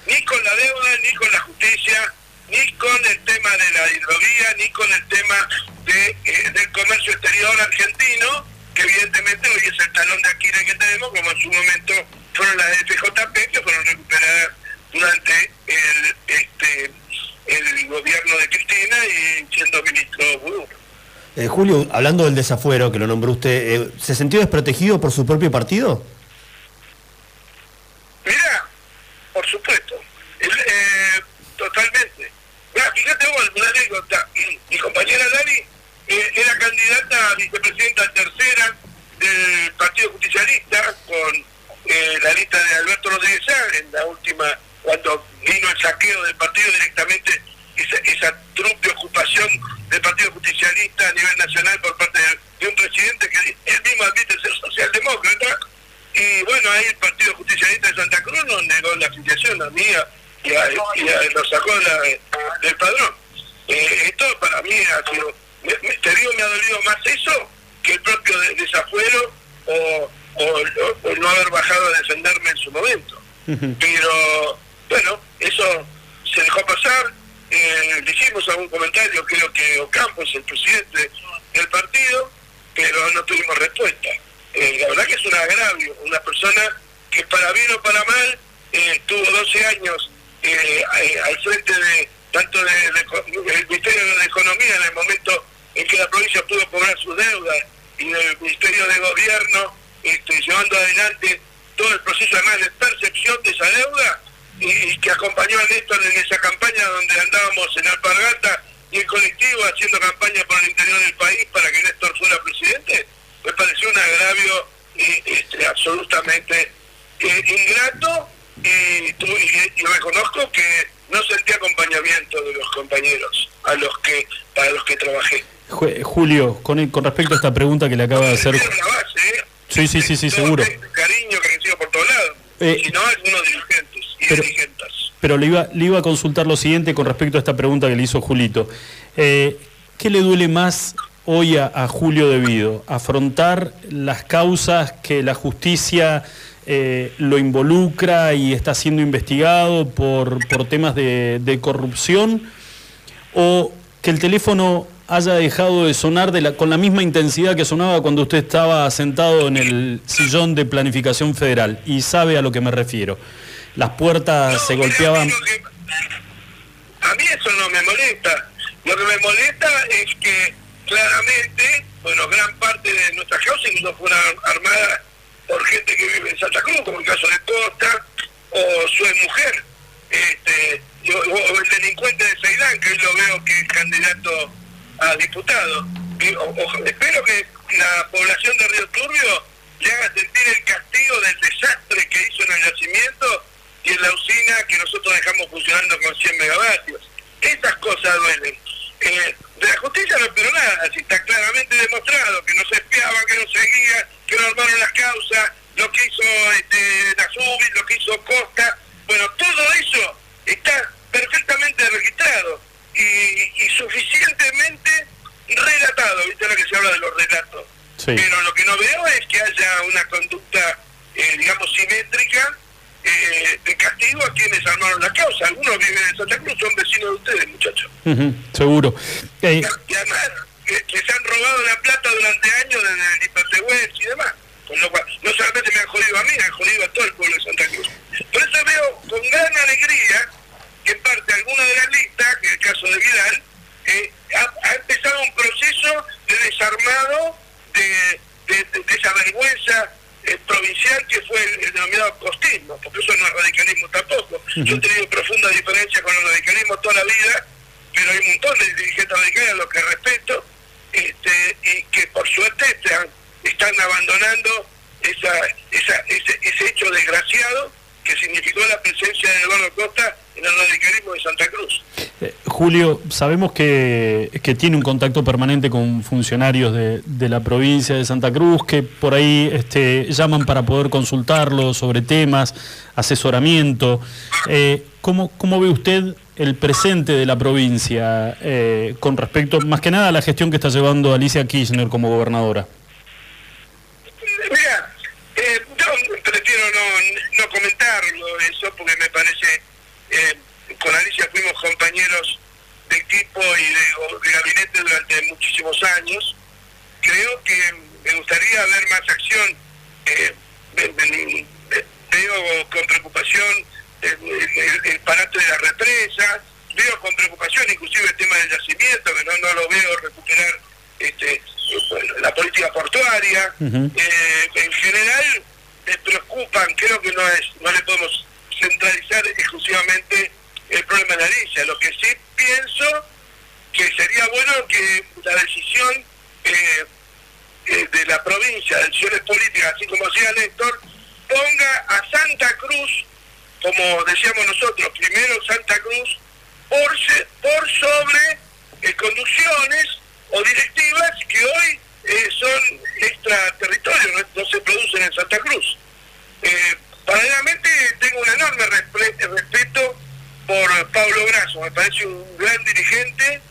ni con la deuda, ni con la justicia, ni con el tema de la hidrovía, ni con el tema de, eh, del comercio exterior argentino, que evidentemente hoy es el talón de Aquiles que tenemos, como en su momento fueron las de FJP, que fueron recuperadas durante el, este, el gobierno de Cristina y siendo ministro Burú. Eh, Julio, hablando del desafuero que lo nombró usted, eh, ¿se sintió desprotegido por su propio partido? Mira, por supuesto, el, eh, totalmente. Mira, fíjate vos, una anécdota. Mi compañera Dani eh, era candidata a vicepresidenta tercera del Partido Justicialista con eh, la lista de Alberto Rodríguez en la última, cuando vino el saqueo del partido directamente, esa, esa trupe ocupación del Partido Justicialista a nivel nacional por parte de, un presidente que él mismo admite ser socialdemócrata, y bueno, ahí el Partido Justicialista de Santa Cruz nos negó la afiliación a mí y, a, lo sacó la- del padrón. Eh, esto para mí ha sido, me- te digo, me ha dolido más eso que el propio de- desafuero o, o, o- no haber bajado a defenderme en su momento. Pero bueno, eso se dejó pasar. Eh, le hicimos algún comentario, creo que Ocampo es el presidente del partido, pero no tuvimos respuesta. Eh, la verdad que es un agravio, una persona que para bien o para mal eh, tuvo 12 años eh, eh, al frente de tanto de, de- del Ministerio de Economía en el momento en que la provincia pudo cobrar sus deudas y del Ministerio de Gobierno este, llevando adelante todo el proceso además de percepción de esa deuda y, y que acompañó a Néstor en esa campaña donde andábamos en Alpargata y en colectivo haciendo campaña por el interior del país para que Néstor fuera presidente, me pareció un agravio eh, este, absolutamente eh, ingrato y, tu- y- y reconozco que no sentí acompañamiento de los compañeros a los que para los que trabajé. Ju- Julio, con, con respecto a esta pregunta que le acaba de hacer... Era la base, ¿eh? Sí, sí, sí, sí, Todo seguro. cariño que recibo por todos lados, Eh, sino algunos dirigentes y pero- dirigentes. Pero le iba, le iba a consultar lo siguiente con respecto a esta pregunta que le hizo Julito. Eh, ¿Qué le duele más hoy a, a Julio Devido? ¿Afrontar las causas que la justicia eh, lo involucra y está siendo investigado por, por temas de, de corrupción? ¿O que el teléfono haya dejado de sonar de la- con la misma intensidad que sonaba cuando usted estaba sentado en el sillón de planificación federal? Y sabe a lo que me refiero. las puertas se golpeaban. A mí eso no me molesta. Lo que me molesta es que claramente, bueno, gran parte de nuestras causas no fueron armadas por gente que vive en Santa Cruz, como el caso de Costa, o su mujer, este, o, el delincuente de Ceilán, que hoy lo veo que es candidato a diputado. espero que la población de Río Turbio le haga sentir el castigo del desastre que hizo en el nacimiento y en la usina que nosotros dejamos funcionando con 100 megavatios. Esas cosas duelen. Eh, de la justicia no espero nada, si está claramente demostrado que no se espiaba, que no seguía, que no armaron las causas, lo que hizo este, la SUBI, lo que hizo Costa, bueno, todo eso está perfectamente registrado y, suficientemente relatado, ¿viste lo que se habla de los relatos? Pero lo que no veo es que haya una conducta, eh, digamos, simétrica eh, de castigo a quienes armaron la causa. Algunos viven en Santa Cruz, son vecinos de ustedes, muchachos. seguro. Y además, que, se han robado la plata durante años desde el y demás. Con lo cual, no solamente me han jodido a mí, han jodido a todo el pueblo de Santa Cruz. Por eso veo con gran alegría que parte alguna de las listas, que es el caso de Vidal, eh, ha, empezado un proceso de desarmado de, esa vergüenza eh, provincial que fue el, denominado costismo, porque eso no es radicalismo tampoco. Yo he tenido profunda diferencia con el radicalismo toda la vida, pero hay un montón de dirigentes radicales a los que respeto este, y que por suerte están, están abandonando esa, esa, ese, ese hecho desgraciado que significó la presencia de Eduardo Costa en el radicalismo de Santa Cruz. Eh, Julio, sabemos que, tiene un contacto permanente con funcionarios de, la provincia de Santa Cruz que por ahí este, llaman para poder consultarlo sobre temas, asesoramiento. Eh, ¿cómo, ve usted el presente de la provincia eh, con respecto, más que nada, a la gestión que está llevando Alicia Kirchner como gobernadora? Mira, yo prefiero no, no comentarlo eso porque me parece eh, con Alicia fuimos compañeros de equipo y de, gabinete durante muchísimos años. Creo que me gustaría ver más acción. Eh, veo con preocupación el, el, parate de la represa, veo con preocupación inclusive el tema del yacimiento, que no, no lo veo recuperar este, la política portuaria. Eh, en general me preocupan, creo que no es no le podemos centralizar exclusivamente el problema de Alicia. Lo que sí pienso que sería bueno que la decisión eh, eh, de la provincia, de decisiones políticas, así como decía Néstor, ponga a Santa Cruz, como decíamos nosotros, primero Santa Cruz, por, sobre eh, conducciones o directivas que hoy son extraterritorios, no, no se producen en Santa Cruz. Paralelamente tengo un enorme respeto por Pablo Brazo, me parece un gran dirigente,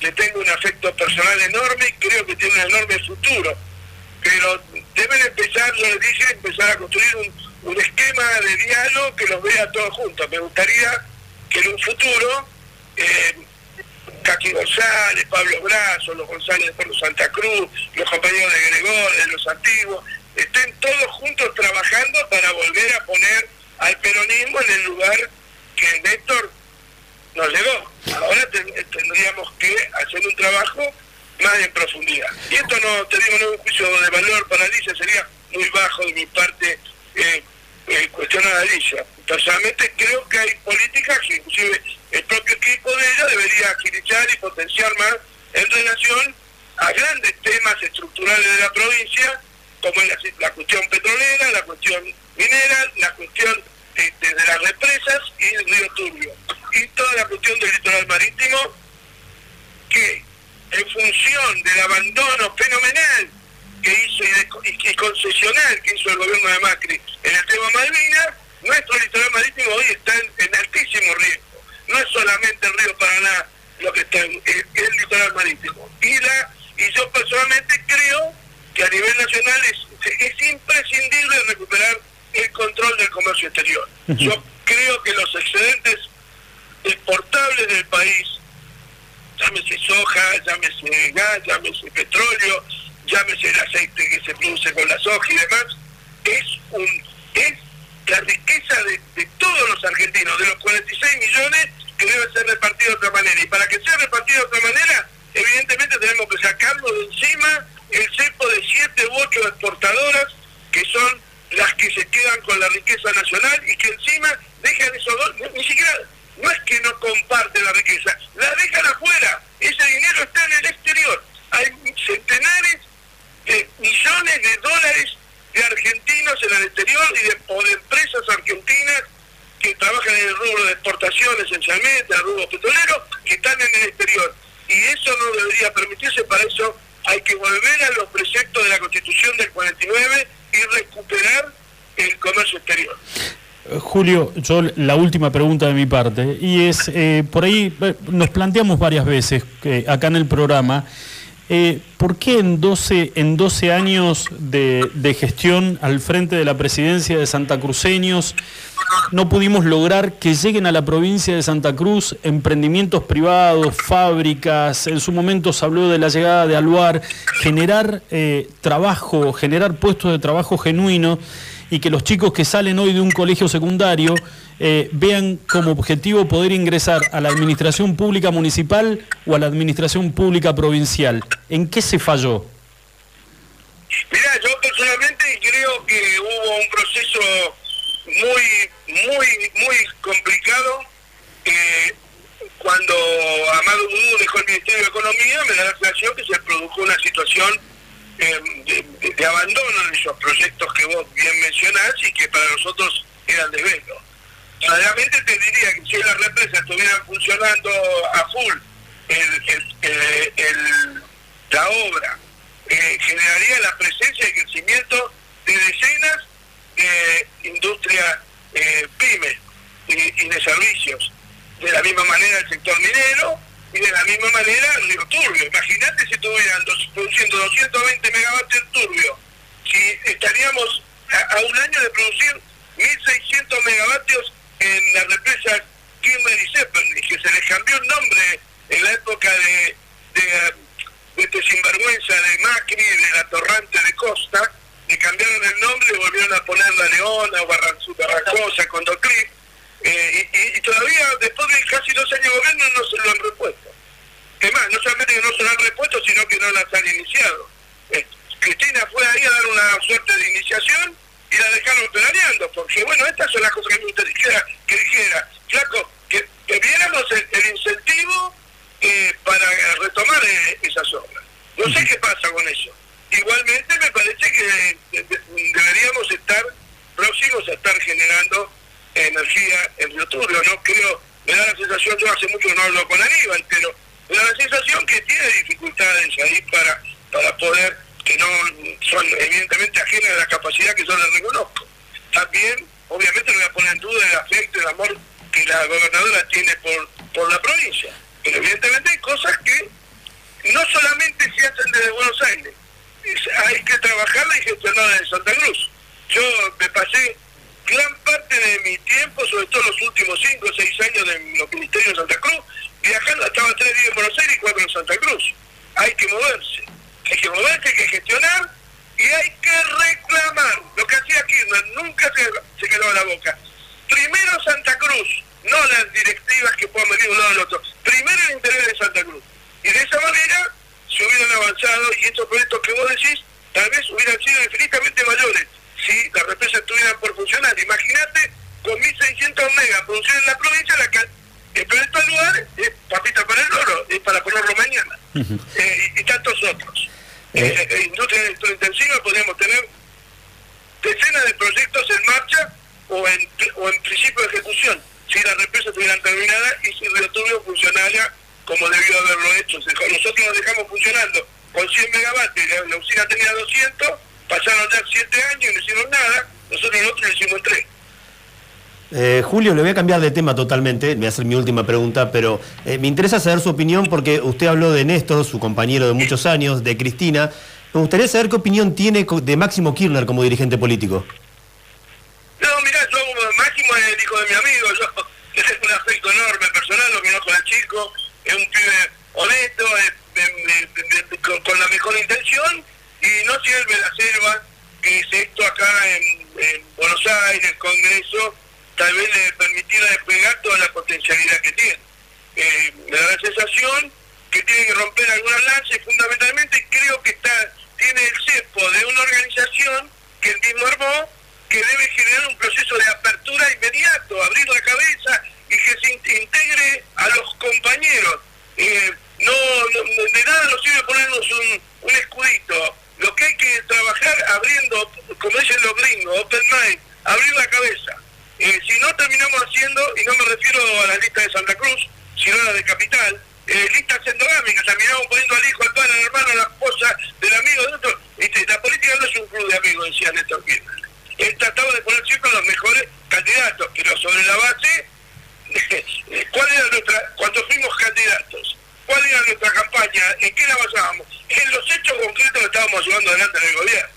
le tengo un afecto personal enorme y creo que tiene un enorme futuro. Pero deben empezar, yo les dije, empezar a construir un, esquema de diálogo que los vea todos juntos. Me gustaría que en un futuro eh, González, Pablo Brazo, los González de Puerto Santa Cruz, los compañeros de Gregor, de los antiguos, estén todos a poner al peronismo en el lugar que Néstor nos llegó. Ahora tendríamos que hacer un trabajo más en profundidad. Y esto no, te un juicio de valor para Alicia, sería muy bajo de mi parte eh, eh, cuestionar a Alicia. Personalmente creo que hay políticas que inclusive el propio equipo de ella debería agilizar y potenciar más en relación a grandes temas estructurales de la provincia como es la, cuestión petrolera, la cuestión minera, la cuestión este, de las represas y el río Turbio. Y toda la cuestión del litoral marítimo, que en función del abandono fenomenal que hizo y, concesional que hizo el gobierno de Macri en el tema Malvinas, nuestro litoral marítimo hoy está en, altísimo riesgo. No es solamente el río Paraná lo que está en el litoral marítimo. Y, la, y yo personalmente creo que a nivel nacional es, es imprescindible recuperar el control del comercio exterior. Yo creo que los excedentes exportables del país, llámese soja, llámese gas, llámese petróleo, llámese el aceite que se produce con la soja y demás, es un es la riqueza de, todos millones que debe ser repartido de otra manera. Y para que sea repartido de otra manera, evidentemente tenemos que sacarlo de encima el cepo de siete u ocho exportadoras que son las que se quedan con la riqueza nacional y que encima dejan esos dos, ni, siquiera, no es que no comparten la riqueza, la dejan afuera, ese dinero está en el exterior. Hay centenares de millones de dólares de argentinos en el exterior y de, o de empresas argentinas que trabajan en el rubro de exportación esencialmente, el rubro petrolero, que están en el exterior. Y eso no debería permitirse, para eso hay que volver a los preceptos de la Constitución del 49 y recuperar el comercio exterior. Eh, Julio, yo la última pregunta de mi parte, y es, eh, por ahí eh, nos planteamos varias veces acá en el programa, ¿por qué en 12, en 12 años de, de gestión al frente de la presidencia de Santa Cruceños no pudimos lograr que lleguen a la provincia de Santa Cruz emprendimientos privados, fábricas, en su momento se habló de la llegada de Aluar, generar eh, trabajo, generar puestos de trabajo genuino y que los chicos que salen hoy de un colegio secundario eh, vean como objetivo poder ingresar a la administración pública municipal o a la administración pública provincial. ¿En qué se falló? Mira, yo personalmente creo que hubo un proceso muy, muy, muy complicado. Eh, cuando Amado Vudú dejó el Ministerio de Economía, me da la sensación que se produjo una situación eh, de, de- de abandono en esos proyectos que vos bien mencionás y que para nosotros eran desvelo. Realmente te diría que si las represas estuvieran funcionando a full, el- el- la obra eh, generaría la presencia y crecimiento de decenas de industrias eh, pymes y, de servicios. De la misma manera el sector minero y de la misma manera el río Turbio. Imagínate si estuvieran dos- produciendo 220 megavatios Turbio, si estaríamos a, un año de producir 1.600 megavatios en las represas Kirchner y Zeppelin, que se les cambió el nombre en la época de, de, de este sinvergüenza cambiar de tema totalmente, me voy a hacer mi última pregunta, pero eh, me interesa saber su opinión porque usted habló de Néstor, su compañero de muchos años, de Cristina. Me gustaría saber qué opinión tiene de Máximo Kirchner como dirigente político. No, mirá, yo Máximo es el hijo de mi amigo, yo le tengo un afecto enorme personal, lo conozco al chico, es un pibe honesto, es de- de- de- de- con, con la mejor intención y no sirve la selva que es esto acá en, en Buenos Aires, el Congreso, tal vez le permitiera despegar toda la potencialidad que tiene. Eh, me da la sensación que tiene que romper algunas lanzas y fundamentalmente creo que está tiene el cepo de una organización que él mismo armó que debe generar un proceso de apertura inmediato, abrir la cabeza y que se in- integre a los compañeros. Eh, no, no- de nada nos sirve ponernos un, un escudito. Lo que hay que trabajar abriendo, como dicen los gringos, open mind, abrir la cabeza. Eh, si no terminamos haciendo, y no me refiero a la lista de Santa Cruz, sino a la de Capital, eh, listas endogámicas, terminamos poniendo al hijo, al padre, al hermano, a la esposa, del amigo, de otro. Este, la política no es un club de amigos, decía Néstor Kirchner. Él trataba de poner siempre los mejores candidatos, pero sobre la base, ¿cuál era nuestra, cuando fuimos candidatos? ¿Cuál era nuestra campaña? ¿En qué la basábamos? En los hechos concretos que estábamos llevando adelante en el gobierno.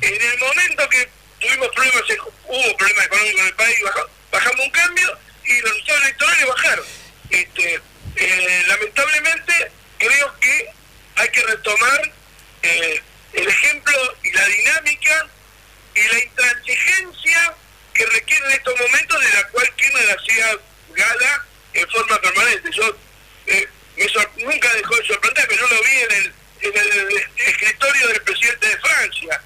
En el momento que tuvimos problemas, hubo problemas económicos en el país, baja- bajamos un cambio y los resultados electorales bajaron. Este, eh, lamentablemente, creo que hay que retomar eh, el ejemplo y la dinámica y la intransigencia que requiere en estos momentos de la cual Kirchner hacía gala en forma permanente. Yo eh, me nunca dejó de sorprenderme, no lo vi en el, escritorio del presidente de Francia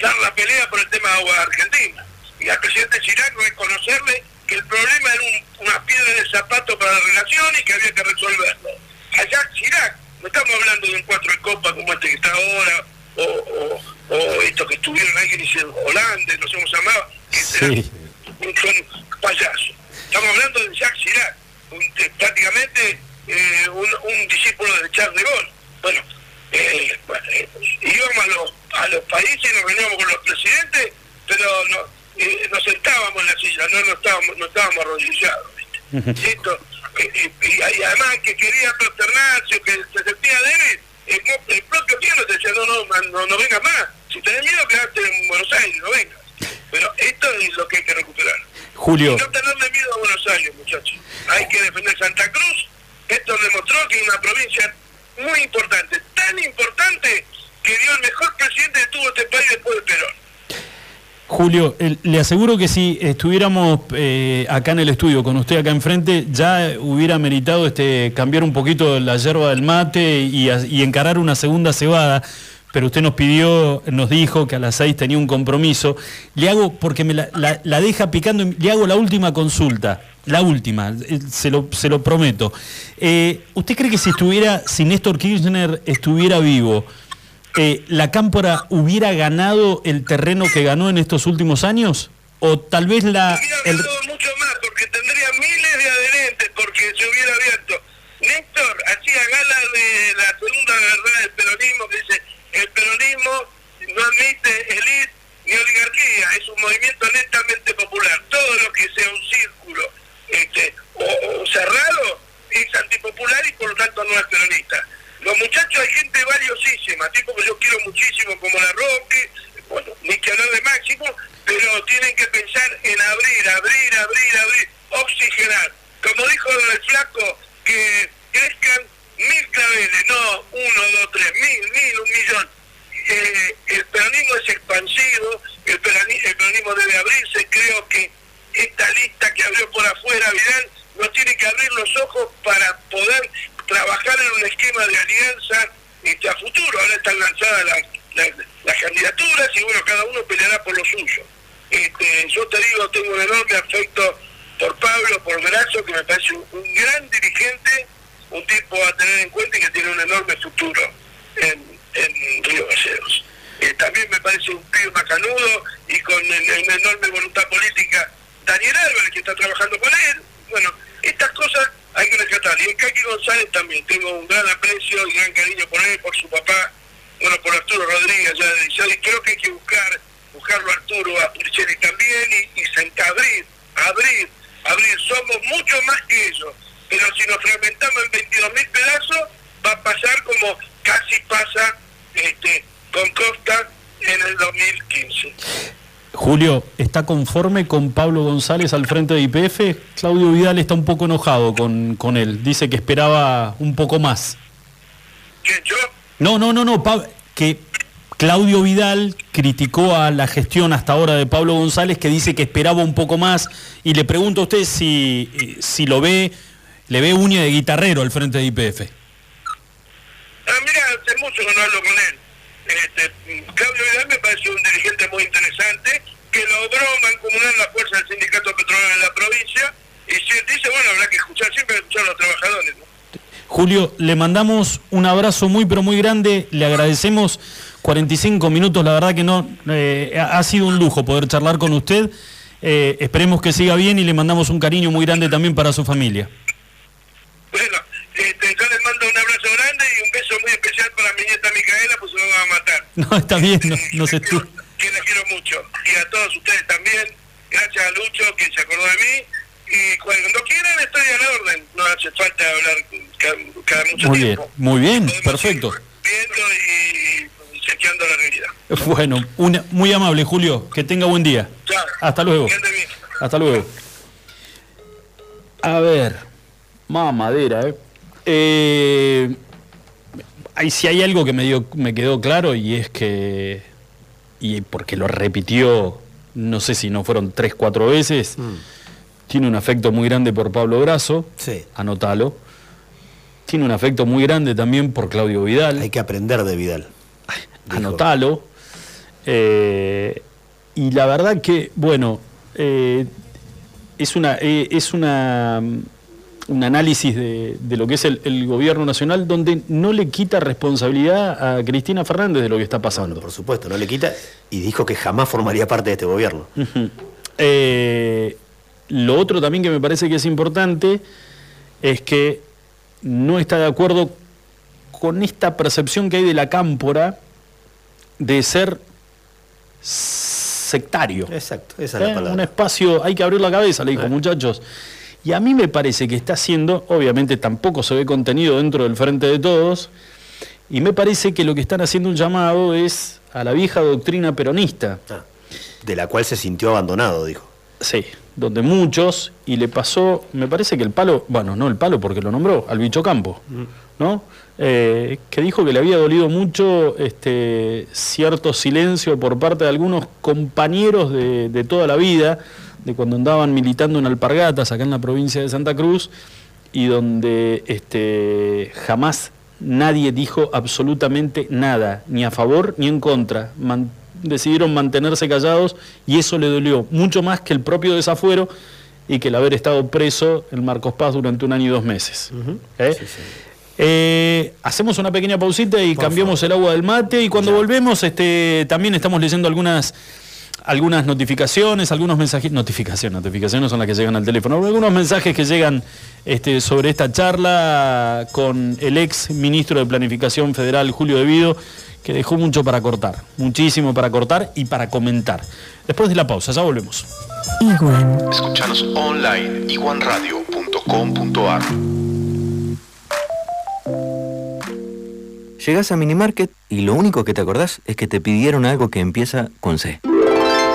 dar la pelea por el tema de agua de Argentina. Y al presidente Chirac reconocerle que el problema era un- una piedra en el zapato para la relación y que había que resolverlo. A Jacques Chirac, no estamos hablando de un cuatro de copa como este que está ahora, o, o, o estos que estuvieron ahí que dicen Holanda, no sé cómo se llamaba, que un, son payasos. Estamos hablando de Jacques Chirac, un- de- prácticamente eh, un, un discípulo de Charles de Gaulle. Bueno, eh, bueno, eh, íbamos a los, a los países y nos reuníamos con los presidentes, pero no, eh, nos sentábamos en la silla, no, no estábamos, no estábamos arrodillados. ¿viste? Esto, y, y además que quería prosternarse que se sentía débil, el, el propio Kirchner te decía, no, no, no, no vengas más, si tenés miedo quedate en Buenos Aires, no vengas. Pero esto es lo que hay que recuperar. Julio. Y no tenerle miedo a Buenos Aires, muchachos. Hay que defender Santa Cruz. Esto demostró que es una provincia muy importante, tan importante que dio el mejor presidente que tuvo este país después de Perón. Julio, le aseguro que si estuviéramos eh, acá en el estudio con usted acá enfrente, ya hubiera meritado este cambiar un poquito la yerba del mate y, encarar una segunda cebada. Pero usted nos pidió, nos dijo que a las seis tenía un compromiso. Le hago, porque me la, deja picando, le hago la última consulta. La última, eh, se lo, se lo prometo. Eh, ¿Usted cree que si estuviera, si Néstor Kirchner estuviera vivo, eh, la Cámpora hubiera ganado el terreno que ganó en estos últimos años? ¿O tal vez la... el- mucho más, porque tendría miles de adherentes, porque se hubiera abierto. Néstor hacía gala de la segunda verdad del peronismo, que dice, el peronismo no admite élite ni oligarquía, es un movimiento netamente popular. Todo lo que sea un círculo este, o, o cerrado es antipopular y por lo tanto no es peronista. Los muchachos, hay gente valiosísima, tipo que yo quiero muchísimo, como la Roque, bueno, ni que hablar de Máximo, pero tienen que pensar en abrir, abrir, abrir, abrir, oxigenar. Como dijo el flaco, que crezcan mil claveles, no uno, dos, tres, mil, mil, un millón. Eh, el peronismo es expansivo, el, peronismo debe abrirse, creo que esta lista que abrió por afuera Vidal nos tiene que abrir los ojos para poder trabajar en un esquema de alianza este, a futuro. Ahora están lanzadas las, candidaturas y bueno, cada uno peleará por lo suyo. Este, yo te digo, tengo un enorme afecto por Pablo, por Grasso, que me parece un, gran dirigente, un tipo a tener en cuenta y que tiene un enorme futuro en, Río Gallegos. Eh, también me parece un pibe macanudo y con una enorme voluntad política Daniel Álvarez, que está trabajando con él. Bueno, estas cosas hay que rescatar. Y en Kaki González también tengo un gran aprecio y gran cariño por él, por su papá, bueno, por Arturo Rodríguez, ya de Liceo, creo que hay que buscar, buscarlo a Arturo, a Puricelli también, y, y sentar, abrir, abrir, abrir. Somos mucho más que ellos, pero si nos fragmentamos en 22 mil pedazos, va a pasar como casi pasa este, con Costa en el 2015. Julio, ¿está conforme con Pablo González al frente de IPF? Claudio Vidal está un poco enojado con, con él. Dice que esperaba un poco más. ¿Quién, yo? No, no, no, no, Pa- que, Claudio Vidal criticó a la gestión hasta ahora de Pablo González, que dice que esperaba un poco más. Y le pregunto a usted si, si lo ve, le ve uña de guitarrero al frente de IPF. Ah, mira, hace mucho que no hablo con él. Este, Claudio Vidal me pareció un dirigente muy interesante que logró mancomunar la fuerza del sindicato petrolero en la provincia y si dice, bueno, habrá que escuchar, siempre escuchar a los trabajadores. ¿no? Julio, le mandamos un abrazo muy pero muy grande, le agradecemos 45 minutos, la verdad que no eh, ha ha sido un lujo poder charlar con usted. Eh, esperemos que siga bien y le mandamos un cariño muy grande también para su familia. Bueno, este, yo les mando un abrazo grande y un beso muy especial para mi nieta Micaela, pues se me va a matar. No, está bien, no, no se estu- Que la quiero mucho. Y a todos ustedes también. Gracias a Lucho, que se acordó de mí. Y cuando quieran estoy a la orden. No hace falta hablar cada, cada mucho Muy bien, muy bien, Podemos perfecto. Viendo y, y chequeando la realidad. Bueno, una- muy amable Julio, que tenga buen día. Chao. Hasta luego. Hasta luego. A ver, más madera, ¿eh? Eh, hay, si hay algo que me, dio, me quedó claro y es que, y porque lo repitió, no sé si no fueron tres, cuatro veces, tiene un afecto muy grande por Pablo Brazo, Sí. anótalo. Tiene un afecto muy grande también por Claudio Vidal. Hay que aprender de Vidal. dijo. anotalo. Eh, y la verdad que, bueno, eh, es una eh, es una mm, un análisis de, de lo que es el, el gobierno nacional donde no le quita responsabilidad a Cristina Fernández de lo que está pasando. Por supuesto, no le quita. Y dijo que jamás formaría parte de este gobierno. Eh, lo otro también que me parece que es importante es que no está de acuerdo con esta percepción que hay de la cámpora de ser sectario. Exacto, esa es ¿Eh? la palabra. Un espacio, hay que abrir la cabeza, le dijo, Eh. muchachos. Y a mí me parece que está haciendo, obviamente tampoco se ve contenido dentro del frente de todos, y me parece que lo que están haciendo un llamado es a la vieja doctrina peronista. Ah, de la cual se sintió abandonado, dijo. Sí, donde muchos, y le pasó, me parece que el palo, bueno, no el palo porque lo nombró, al bicho campo, ¿no? Eh, que dijo que le había dolido mucho este, cierto silencio por parte de algunos compañeros de, de toda la vida, de cuando andaban militando en Alpargatas, acá en la provincia de Santa Cruz, y donde este, jamás nadie dijo absolutamente nada, ni a favor ni en contra. Man- decidieron mantenerse callados y eso le dolió mucho más que el propio desafuero y que el haber estado preso en Marcos Paz durante un año y dos meses. ¿Eh? Eh, hacemos una pequeña pausita y cambiamos el agua del mate y cuando volvemos este, también estamos leyendo algunas algunas notificaciones, algunos mensajes, notificaciones, notificaciones son las que llegan al teléfono, algunos mensajes que llegan este, sobre esta charla con el ex ministro de Planificación Federal, Julio Devido, que dejó mucho para cortar, muchísimo para cortar y para comentar. Después de la pausa, ya volvemos. Iguan. Escuchanos online iguanradio.com.ar Llegás a Minimarket y lo único que te acordás es que te pidieron algo que empieza con C.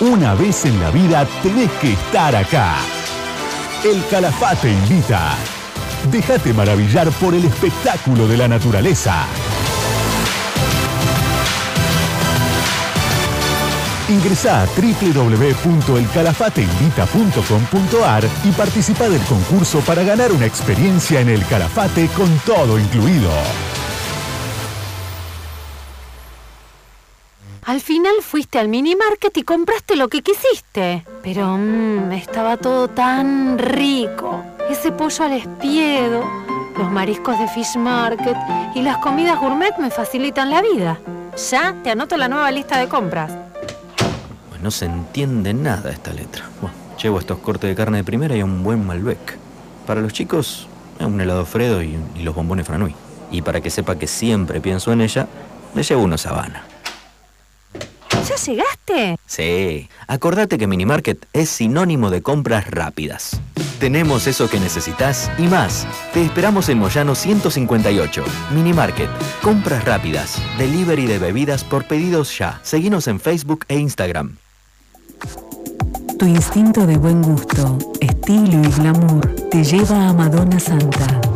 Una vez en la vida tenés que estar acá. El Calafate invita. Déjate maravillar por el espectáculo de la naturaleza. Ingresá a www.elcalafateinvita.com.ar y participa del concurso para ganar una experiencia en el Calafate con todo incluido. Al final fuiste al mini market y compraste lo que quisiste. Pero mmm, estaba todo tan rico. Ese pollo al espiedo, los mariscos de Fish Market y las comidas gourmet me facilitan la vida. Ya te anoto la nueva lista de compras. Pues no se entiende nada esta letra. Llevo estos cortes de carne de primera y un buen Malbec. Para los chicos, un helado Fredo y, y los bombones Franui. Y para que sepa que siempre pienso en ella, le llevo unos Habana. ¿Ya llegaste? Sí, acordate que Minimarket es sinónimo de compras rápidas. Tenemos eso que necesitas y más. Te esperamos en Moyano 158. Minimarket. Compras rápidas. Delivery de bebidas por pedidos ya. Seguinos en Facebook e Instagram. Tu instinto de buen gusto, estilo y glamour te lleva a Madonna Santa.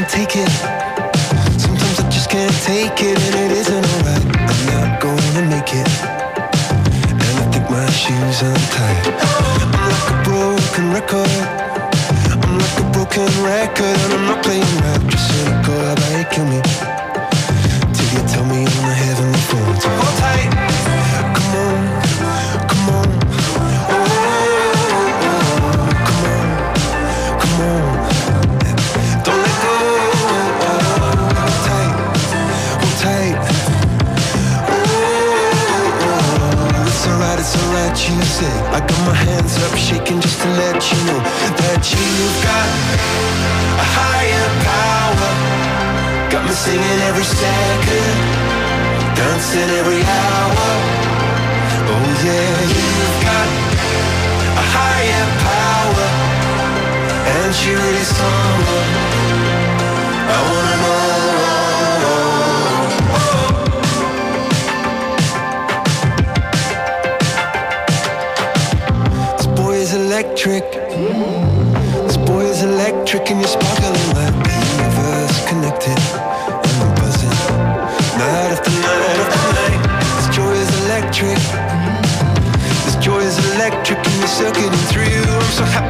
can't take it. Sometimes I just can't take it, and it isn't alright. I'm not gonna make it. And I think my shoes untied. I'm like a broken record. I'm like a broken record, and I'm not playing right. Just how about you kill me? I got my hands up, shaking just to let you know that you've got a higher power. Got me singing every second, dancing every hour. Oh yeah, you've got a higher power, and she really someone I wanna know. Electric. This boy is electric, and you're sparkling like the universe connected. And I'm buzzing night after night after night. This joy is electric. This joy is electric, and you're circuiting through. I'm so happy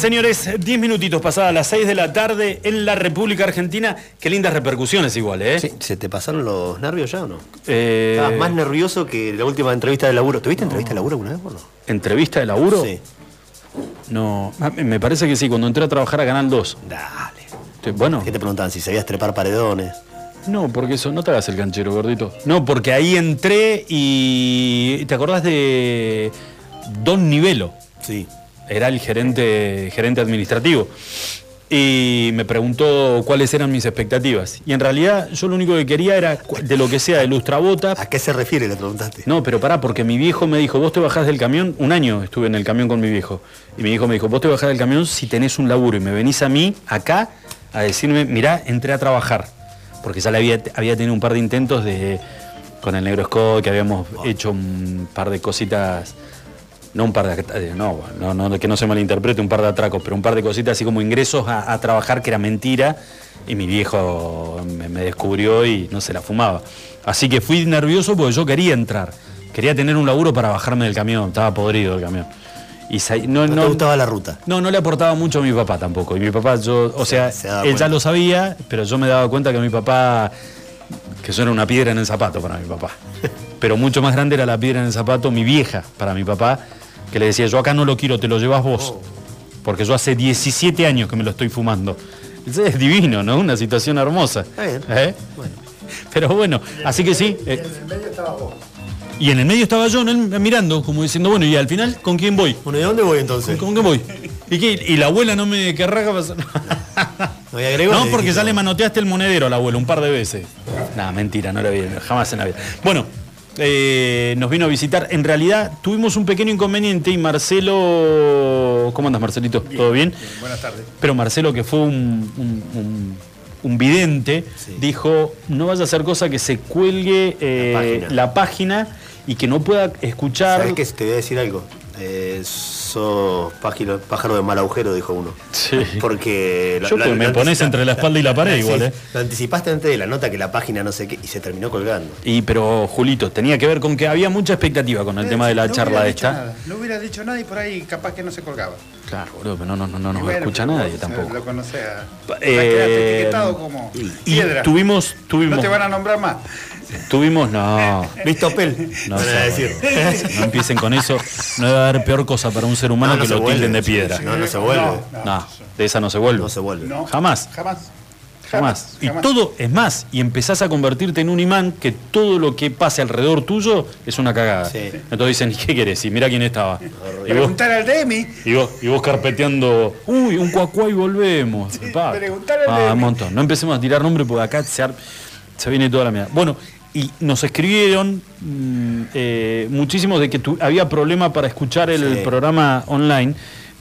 señores, 10 minutitos pasadas las 6 de la tarde en la República Argentina. Qué lindas repercusiones igual, ¿eh? Sí, ¿Se te pasaron los nervios ya o no? Eh, Estabas más nervioso que la última entrevista de laburo. ¿Tuviste entrevista de laburo alguna vez o no? ¿Entrevista de laburo? Sí. No, ah, me parece que sí, cuando entré a trabajar a Canal 2. Dale. Bueno. ¿Qué te preguntaban? Si sabías trepar paredones. No, porque eso, no te hagas el canchero, gordito. No, porque ahí entré y. ¿Te acordás de Don Nivelo? Sí. Era el gerente, gerente administrativo. Y me preguntó cuáles eran mis expectativas. Y en realidad yo lo único que quería era de lo que sea, de lustrabota. ¿A qué se refiere? Le preguntaste. No, pero pará, porque mi viejo me dijo, vos te bajás del camión, un año estuve en el camión con mi viejo, y mi viejo me dijo, vos te bajás del camión si tenés un laburo y me venís a mí, acá, a decirme, mirá, entré a trabajar. Porque ya le había, había tenido un par de intentos de, con el Negro Scott, que habíamos hecho un par de cositas, no un par de, no, no, no, que no se malinterprete, un par de atracos, pero un par de cositas así como ingresos a, a trabajar que era mentira, y mi viejo me, me descubrió y no se la fumaba. Así que fui nervioso porque yo quería entrar. Quería tener un laburo para bajarme del camión, estaba podrido el camión. Y no, No, no- te gustaba la ruta. no, no le aportaba mucho a mi papá tampoco. Y mi papá, yo, o sea, se él ya lo sabía, pero yo me daba cuenta que mi papá, que yo era una piedra en el zapato para mi papá. Pero mucho más grande era la piedra en el zapato, mi vieja, para mi papá, que le decía, yo acá no lo quiero, te lo llevas vos. Porque yo hace 17 años que me lo estoy fumando. Es divino, ¿no? Una situación hermosa. Está bien. ¿Eh? Pero bueno, así que sí. eh, En el medio estaba vos. y en el medio estaba yo, mirando, como diciendo, bueno, y al final, ¿con quién voy? Bueno, ¿y dónde voy entonces? ¿Con qué voy? ¿Y qué? ¿Y la abuela no me querrá pasar? No, y porque ya le manoteaste el monedero al abuelo un par de veces. Nada, mentira, no lo vi, jamás en la vida. Bueno, eh, nos vino a visitar. En realidad tuvimos un pequeño inconveniente y Marcelo. ¿Cómo andas, Marcelito? ¿Todo bien? Buenas tardes. Pero Marcelo, que fue un, un- un- un vidente, dijo: no vaya a hacer cosa que se cuelgue eh, página. la página y que no pueda escuchar. ¿Sabes qué? Te voy a decir algo. Eh, sos pájaro de mal agujero, dijo uno. Sí. Porque... Yo, pues, me pones entre la espalda y la pared igual, ¿eh? Lo anticipaste antes de la nota que la página no sé qué y se terminó colgando. Y pero Julito, tenía que ver con que había mucha expectativa con el tema de la no charla hubiera de dicho esta. nada, no hubiera dicho nada y por ahí capaz que no se colgaba. Claro, boludo, pero no, no, no, no nos bueno, escucha nadie vos, tampoco. Lo conocés. a- Eh, etiquetado como Y piedra. tuvimos, tuvimos, No te van a nombrar más. tuvimos, no, ¿Viste Opel? no, sé, decir. no empiecen con eso. No debe haber peor cosa para un ser humano No, no que se lo vuelve. tilden de piedra. No, no se vuelve. No, No, de esa no se vuelve. No se vuelve. No. Jamás. Jamás. Jamás. Y jamás. todo es más, y empezás a convertirte en un imán que todo lo que pase alrededor tuyo es una cagada. Sí. Entonces dicen, ¿y qué querés? Y mira quién estaba. Y vos, Preguntar al Demi. y vos, y vos carpeteando, uy, un cuacuá y volvemos. Pa. preguntale al Ah, Demi. un montón. No empecemos a tirar nombres porque acá se, ar- se viene toda la mierda. Bueno, y nos escribieron mm, eh, muchísimos de que tu- había problema para escuchar el Sí. programa online,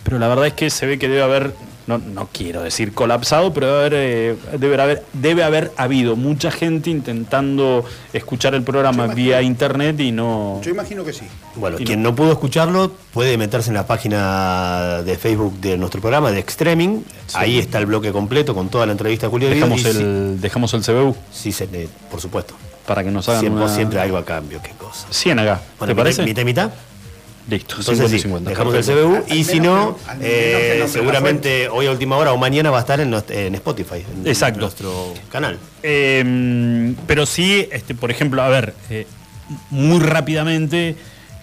pero la verdad es que se ve que debe haber, no, no quiero decir colapsado, pero debe haber, eh, debe haber, debe haber habido mucha gente intentando escuchar el programa vía internet y no... Yo imagino que sí. Bueno, Y quien no. pudo escucharlo puede meterse en la página de Facebook de nuestro programa, de Extreming. Ahí está el bloque completo con toda la entrevista a Julio. Dejamos el, dejamos el CBU Sí, eh, por supuesto. para que nos hagan Siempre, una... siempre algo a cambio, qué cosa. 100 acá, Bueno, ¿te parece? mitad y mitad. Listo, Entonces 50 y sí, 50. dejamos el. CBU Al y si no, eh, seguramente hoy a última hora o mañana va a estar en, Spotify, en Exacto. nuestro canal. Eh, pero sí, este, por ejemplo, a ver, eh, muy rápidamente,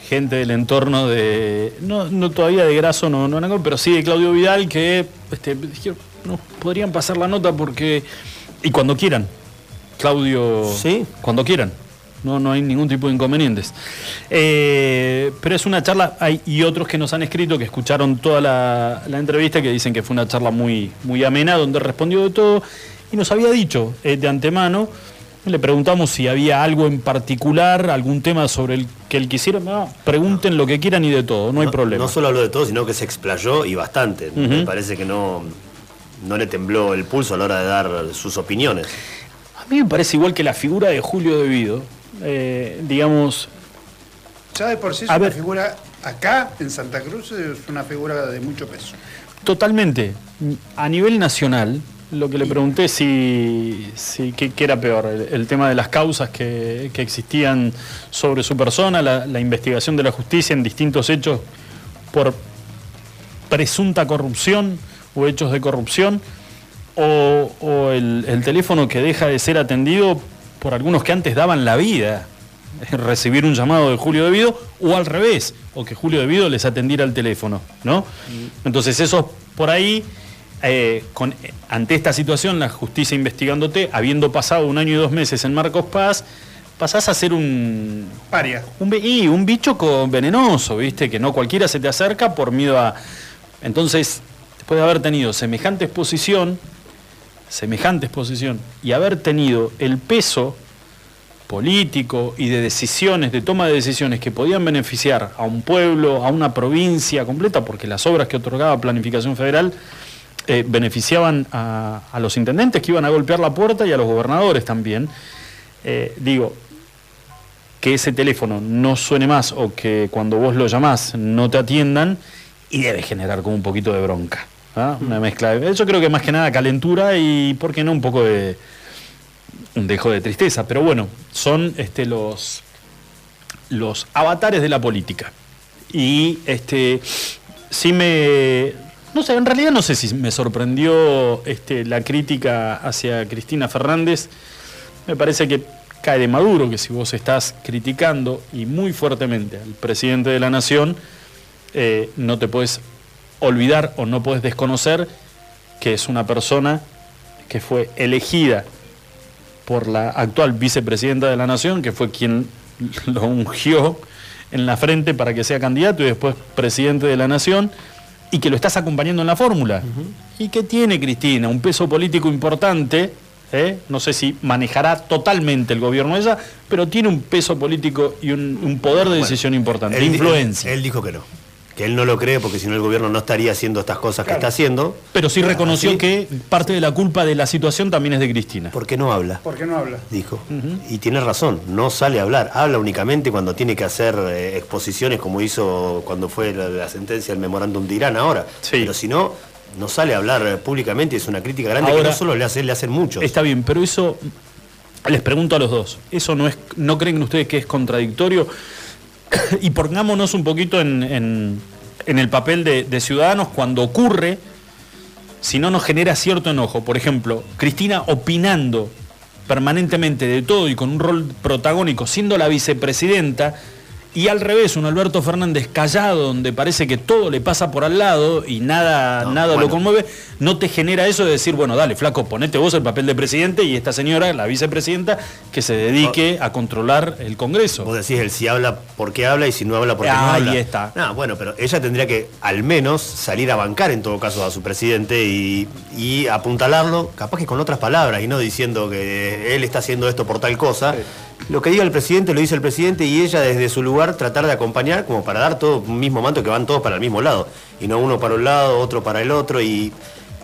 gente del entorno de. No, no todavía de Graso, no, no, pero sí de Claudio Vidal, que este, dijeron, no, podrían pasar la nota porque. Y cuando quieran. Claudio. Sí. Cuando quieran. No, no hay ningún tipo de inconvenientes. Eh, pero es una charla, hay, y otros que nos han escrito, que escucharon toda la, la entrevista, que dicen que fue una charla muy, muy amena, donde respondió de todo, y nos había dicho eh, de antemano, le preguntamos si había algo en particular, algún tema sobre el que él quisiera, no, pregunten lo que quieran y de todo, no hay problema. No solo habló de todo, sino que se explayó y bastante. Me parece que no, no le tembló el pulso a la hora de dar sus opiniones. A mí me parece igual que la figura de Julio De Vido, eh, digamos, Ya de por sí es una ver. figura, acá en Santa Cruz es una figura de mucho peso. Totalmente. A nivel nacional, lo que le pregunté si, si qué, qué era peor, el, el tema de las causas que, que existían sobre su persona, la, la investigación de la justicia en distintos hechos por presunta corrupción o hechos de corrupción, o, o el, el teléfono que deja de ser atendido por algunos que antes daban la vida, recibir un llamado de Julio Devido, o al revés, o que Julio Devido les atendiera el teléfono, ¿no? Entonces eso por ahí, eh, con, ante esta situación, la justicia investigándote, habiendo pasado un año y dos meses en Marcos Paz, pasás a ser un, Paria. un, y un bicho con venenoso, ¿viste? Que no cualquiera se te acerca por miedo a... Entonces, después de haber tenido semejante exposición, semejante exposición, y haber tenido el peso político y de decisiones, de toma de decisiones que podían beneficiar a un pueblo, a una provincia completa, porque las obras que otorgaba Planificación Federal eh, beneficiaban a, los intendentes que iban a golpear la puerta y a los gobernadores también. Eh, digo, que ese teléfono no suene más o que cuando vos lo llamás no te atiendan y debe generar como un poquito de bronca. ¿Ah? Una mezcla de... Yo creo que más que nada calentura y, ¿por qué no? Un poco de... Un dejo de tristeza. Pero bueno, son este, los, los avatares de la política. Y este, sí me. No sé, en realidad no sé si me sorprendió este, la crítica hacia Cristina Fernández. Me parece que cae de maduro que si vos estás criticando y muy fuertemente al presidente de la nación, eh, no te puedes olvidar o no puedes desconocer que es una persona que fue elegida por la actual vicepresidenta de la nación, que fue quien lo ungió en la frente para que sea candidato y después presidente de la nación, y que lo estás acompañando en la fórmula. ¿Y que tiene Cristina? Un peso político importante, ¿eh? no sé si manejará totalmente el gobierno ella, pero tiene un peso político y un, un poder de decisión importante, de Él- influencia. Él, él dijo que no. Que él no lo cree porque si no el gobierno no estaría haciendo estas cosas que está haciendo. Pero sí reconoció Así- que parte de la culpa de la situación también es de Cristina. ¿Por qué no habla? ¿Por qué no habla? Dijo. Y tiene razón, no sale a hablar. Habla únicamente cuando tiene que hacer eh, exposiciones como hizo cuando fue la, la sentencia del memorándum de Irán ahora. Pero si no, no sale a hablar eh, públicamente. Es una crítica grande Ahora- que no solo le, hace, le hacen muchos. Está bien, pero eso, les pregunto a los dos, ¿eso no, es, no creen ustedes que es contradictorio? y pongámonos un poquito en, en- el papel de ciudadanos cuando ocurre, si no nos genera cierto enojo. Por ejemplo, Cristina opinando permanentemente de todo y con un rol protagónico, siendo la vicepresidenta, y al revés, un Alberto Fernández callado, donde parece que todo le pasa por al lado y nada, nada lo conmueve, no te genera eso de decir, bueno, dale, flaco, ponete vos el papel de presidente y esta señora, la vicepresidenta, que se dedique a controlar el Congreso. Vos decís, él si habla porque habla y si no habla porque no Ahí habla. está. No, bueno, pero ella tendría que al menos salir a bancar en todo caso a su presidente y, y apuntalarlo, capaz que con otras palabras y no diciendo que él está haciendo esto por tal cosa. Lo que diga el presidente lo dice el presidente y ella desde su lugar tratar de acompañar como para dar todo un mismo manto que van todos para el mismo lado. Y no uno para un lado, otro para el otro y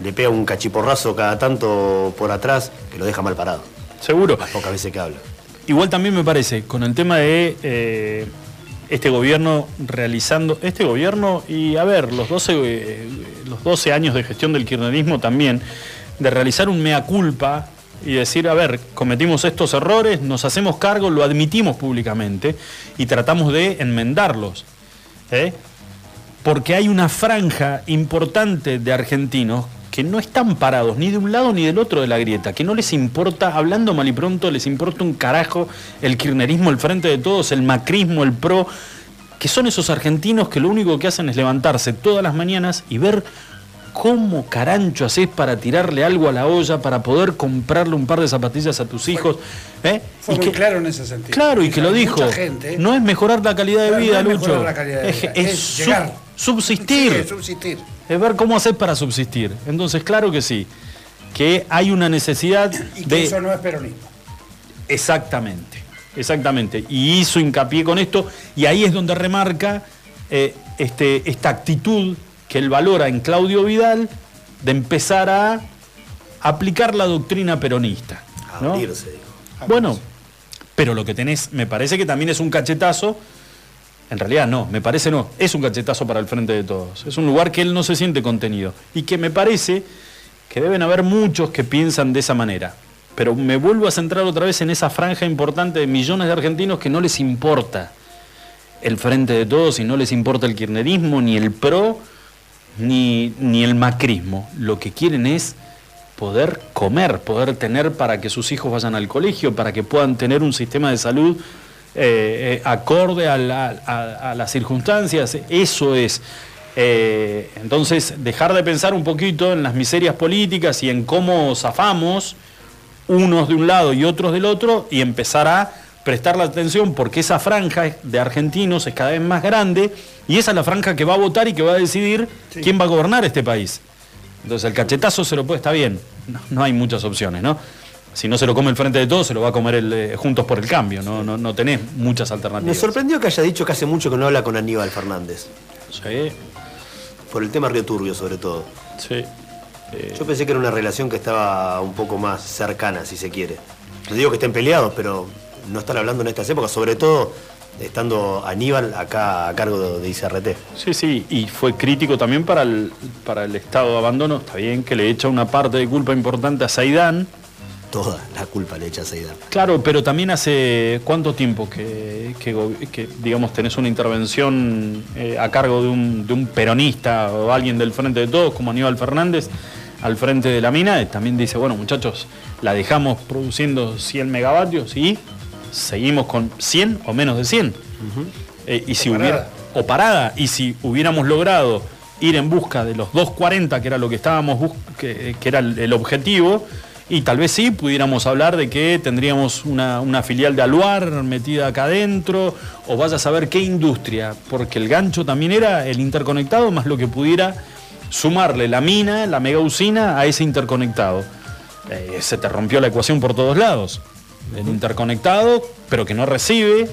le pega un cachiporrazo cada tanto por atrás que lo deja mal parado. Seguro. Las pocas veces que habla. Igual también me parece, con el tema de eh, este gobierno realizando, este gobierno y a ver, los 12, eh, los 12 años de gestión del kirchnerismo también, de realizar un mea culpa y decir, a ver, cometimos estos errores, nos hacemos cargo, lo admitimos públicamente y tratamos de enmendarlos. ¿eh? Porque hay una franja importante de argentinos que no están parados ni de un lado ni del otro de la grieta, que no les importa, hablando mal y pronto, les importa un carajo el kirchnerismo, el frente de todos, el macrismo, el pro, que son esos argentinos que lo único que hacen es levantarse todas las mañanas y ver cómo carancho haces para tirarle algo a la olla, para poder comprarle un par de zapatillas a tus hijos. ¿eh? Fue Y muy que- claro en ese sentido. Claro, y que lo dijo. gente, No es mejorar la calidad de vida, no es Lucho. la calidad de Es- vida, es es sub- llegar. subsistir. Sí, es subsistir. Es ver cómo hacer para subsistir. Entonces, claro que sí. Que hay una necesidad Y que de. eso no es peronismo. Exactamente, exactamente. Y hizo hincapié con esto, y ahí es donde remarca eh, este, esta actitud que él valora en Claudio Vidal de empezar a aplicar la doctrina peronista. ¿no? Abrirse, dijo. Bueno, pero lo que tenés, me parece que también es un cachetazo. En realidad no, me parece no, es un cachetazo para el frente de todos. Es un lugar que él no se siente contenido. Y que me parece que deben haber muchos que piensan de esa manera. Pero me vuelvo a centrar otra vez en esa franja importante de millones de argentinos que no les importa el frente de todos y no les importa el kirchnerismo, ni el PRO, ni, ni el macrismo. Lo que quieren es poder comer, poder tener para que sus hijos vayan al colegio, para que puedan tener un sistema de salud eh, eh, acorde a, la- a- a las circunstancias. Eso es. Eh, entonces, dejar de pensar un poquito en las miserias políticas y en cómo zafamos unos de un lado y otros del otro y empezar a prestar la atención porque esa franja de argentinos es cada vez más grande y esa es la franja que va a votar y que va a decidir quién va a gobernar este país. Entonces el cachetazo se lo puede, está bien, no, no hay muchas opciones, ¿no? Si no se lo come el frente de todos, se lo va a comer el, eh, Juntos por el Cambio, no, no, no tenés muchas Me alternativas. sorprendió que haya dicho que hace mucho que no habla con Aníbal Fernández. Sí. Por el tema Río Turbio, sobre todo. Sí. Yo pensé que era una relación que estaba un poco más cercana, si se quiere. No digo que estén peleados, pero no están hablando en estas épocas, sobre todo estando Aníbal acá a cargo de, ICRT. Sí, sí, y fue crítico también para el, para el estado de abandono. Está bien que le echa una parte de culpa importante a Saidán, toda la culpa le echa a Seidar. Claro, pero también hace cuánto tiempo que, que go- que, digamos, tenés una intervención eh, a cargo de un, de un peronista o alguien del Frente de Todos, como Aníbal Fernández, al frente de la mina, también dice, bueno, muchachos, la dejamos produciendo 100 megavatios y seguimos con 100 o menos de 100. Eh, y si O hubiera, parada. o parada, y si hubiéramos logrado ir en busca de los 240, que era lo que estábamos que, que era el, el objetivo, y tal vez sí pudiéramos hablar de que tendríamos una, una filial de Aluar metida acá adentro, o vaya a saber qué industria, porque el gancho también era el interconectado más lo que pudiera sumarle la mina, la mega usina a ese interconectado. Eh, se te rompió la ecuación por todos lados. El interconectado, pero que no recibe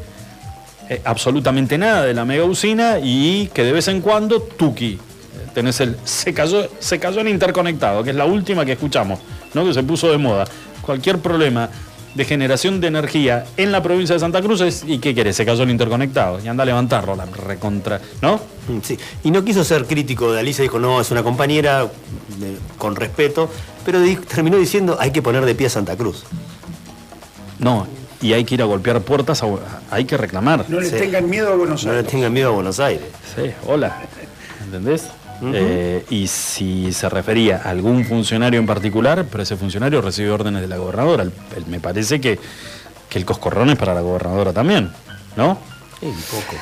eh, absolutamente nada de la mega usina y que de vez en cuando, tuki. Eh, Tenés el se cayó, se cayó el interconectado, que es la última que escuchamos, ¿no? que se puso de moda. Cualquier problema de generación de energía en la provincia de Santa Cruz es, ¿y qué querés? Se cayó el interconectado. Y anda a levantarlo, la recontra, ¿no? Mm, Sí, y no quiso ser crítico de Alicia, dijo, no, es una compañera, eh, con respeto, pero terminó diciendo, hay que poner de pie a Santa Cruz. No, y hay que ir a golpear puertas, a- hay que reclamar. No le Sí. tengan miedo a Buenos No le Aires. tengan miedo a Buenos Aires. Sí, hola. ¿Entendés? Eh, y si se refería a algún funcionario en particular, pero ese funcionario recibe órdenes de la gobernadora. El- el- me parece que, que el coscorrón es para la gobernadora también, ¿no? Sí, un poco.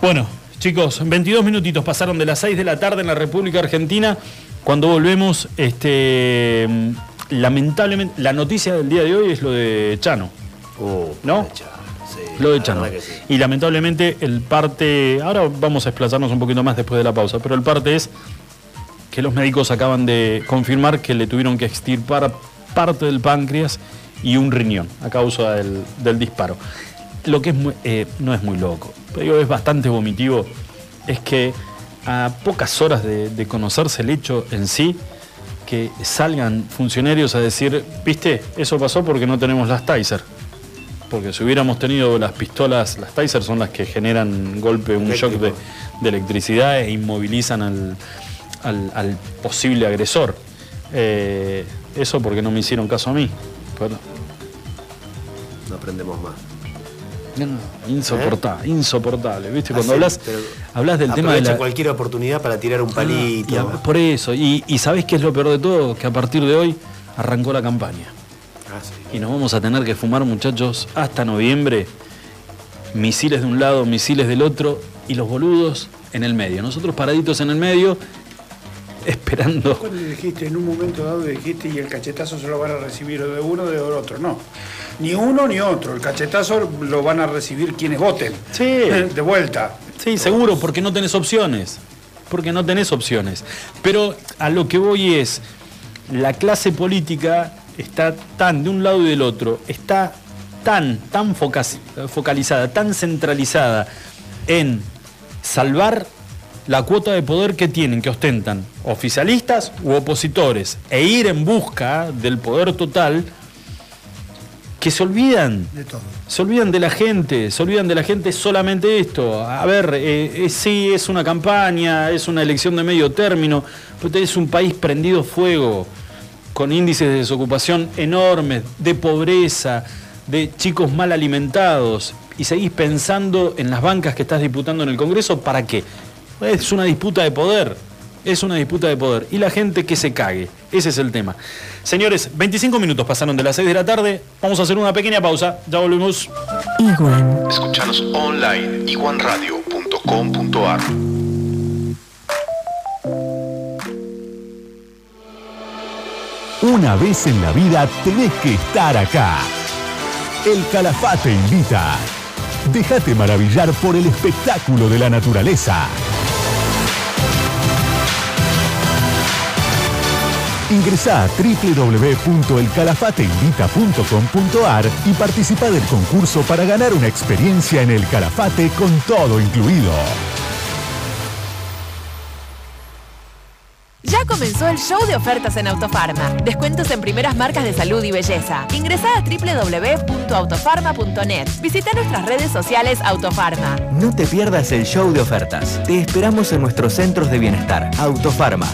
Bueno, chicos, 22 minutitos pasaron de las 6 de la tarde en la República Argentina. Cuando volvemos, este, lamentablemente, la noticia del día de hoy es lo de Chano. Oh, ¿No? Sí, Lo de Chano. sí. Y lamentablemente el parte, ahora vamos a desplazarnos un poquito más después de la pausa, pero el parte es que los médicos acaban de confirmar que le tuvieron que extirpar parte del páncreas y un riñón a causa del, del disparo. Lo que es muy- eh, no es muy loco, pero es bastante vomitivo, es que a pocas horas de, de conocerse el hecho en sí, que salgan funcionarios a decir, viste, eso pasó porque no tenemos las Taser. Porque si hubiéramos tenido las pistolas, las Taser son las que generan golpe, un shock de, de electricidad e inmovilizan al, al- al posible agresor. Eh, eso porque no me hicieron caso a mí. Pero- No aprendemos más. No, no, insoportable, insoportable. ¿Viste? Cuando Ah, sí, hablas, hablas del tema de la, cualquier oportunidad para tirar un palito. y a- por eso, y, y ¿sabés qué es lo peor de todo? Que a partir de hoy arrancó la campaña. Ah, sí. Y nos vamos a tener que fumar, muchachos, hasta noviembre. Misiles de un lado, misiles del otro y los boludos en el medio. Nosotros paraditos en el medio, esperando. Cuando dijiste, en un momento dado dijiste, y el cachetazo se lo van a recibir o de uno o de otro. No. Ni uno ni otro. El cachetazo lo van a recibir quienes voten. Sí. De vuelta. Sí, seguro, porque no tenés opciones. Porque no tenés opciones. Pero a lo que voy es, la clase política está tan de un lado y del otro, está tan, tan focalizada, tan centralizada en salvar la cuota de poder que tienen, que ostentan oficialistas u opositores, e ir en busca del poder total, que se olvidan De todo. se olvidan de la gente, se olvidan de la gente solamente esto. A ver, eh, eh, sí, es una campaña, es una elección de medio término, pero tenés un país prendido fuego, con índices de desocupación enormes, de pobreza, de chicos mal alimentados, y seguís pensando en las bancas que estás disputando en el Congreso, ¿para qué? Es una disputa de poder. Es una disputa de poder. Y la gente que se cague. Ese es el tema. Señores, 25 minutos pasaron de las 6 de la tarde. Vamos a hacer una pequeña pausa. Ya volvemos. Iguan. Escuchanos online iguanradio.com.ar Una vez en la vida tenés que estar acá. El Calafate invita. Déjate maravillar por el espectáculo de la naturaleza. Ingresá a www.elcalafateinvita.com.ar y participa del concurso para ganar una experiencia en el Calafate con todo incluido. Ya comenzó el show de ofertas en Autofarma. Descuentos en primeras marcas de salud y belleza. Ingresá a www.autofarma.net. Visita nuestras redes sociales Autofarma. No te pierdas el show de ofertas. Te esperamos en nuestros centros de bienestar. Autofarma.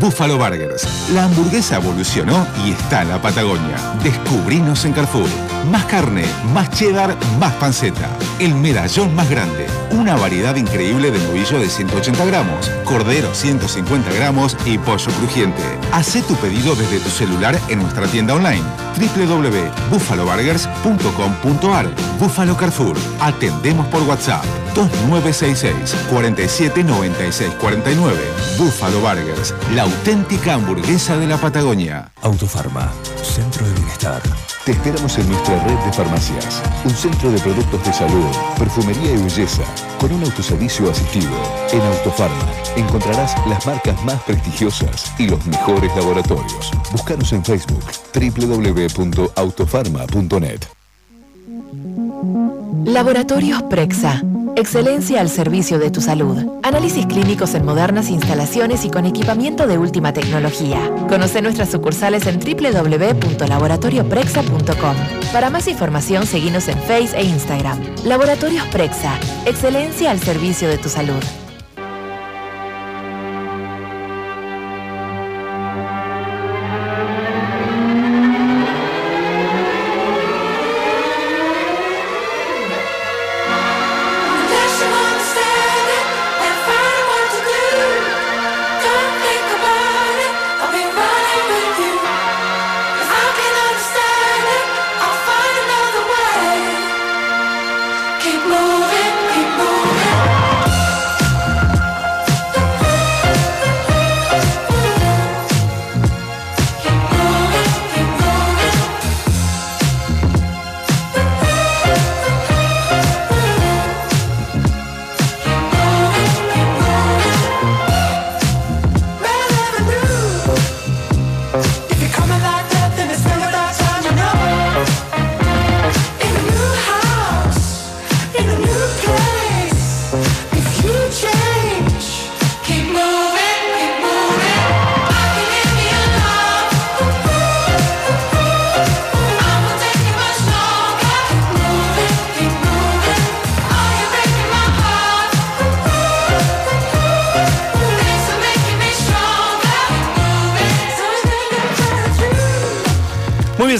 Buffalo Burgers. La hamburguesa evolucionó y está en la Patagonia. Descubrinos en Carrefour. Más carne, más cheddar, más panceta. El medallón más grande. Una variedad increíble de novillo de 180 gramos, cordero 150 gramos y pollo crujiente. Hacé tu pedido desde tu celular en nuestra tienda online www.buffaloburgers.com.ar Buffalo Carrefour. Atendemos por WhatsApp 2966 47 96 49. Buffalo Burgers, la auténtica hamburguesa de la Patagonia. Autofarma, Centro de Bienestar. Te esperamos en nuestra red de farmacias, un centro de productos de salud, perfumería y belleza, con un autoservicio asistido. En Autofarma encontrarás las marcas más prestigiosas y los mejores laboratorios. Búscanos en Facebook www.autofarma.net. Laboratorios Prexa. Excelencia al servicio de tu salud. Análisis clínicos en modernas instalaciones y con equipamiento de última tecnología. Conoce nuestras sucursales en www.laboratorioprexa.com. Para más información, seguinos en Face e Instagram. Laboratorios Prexa. Excelencia al servicio de tu salud.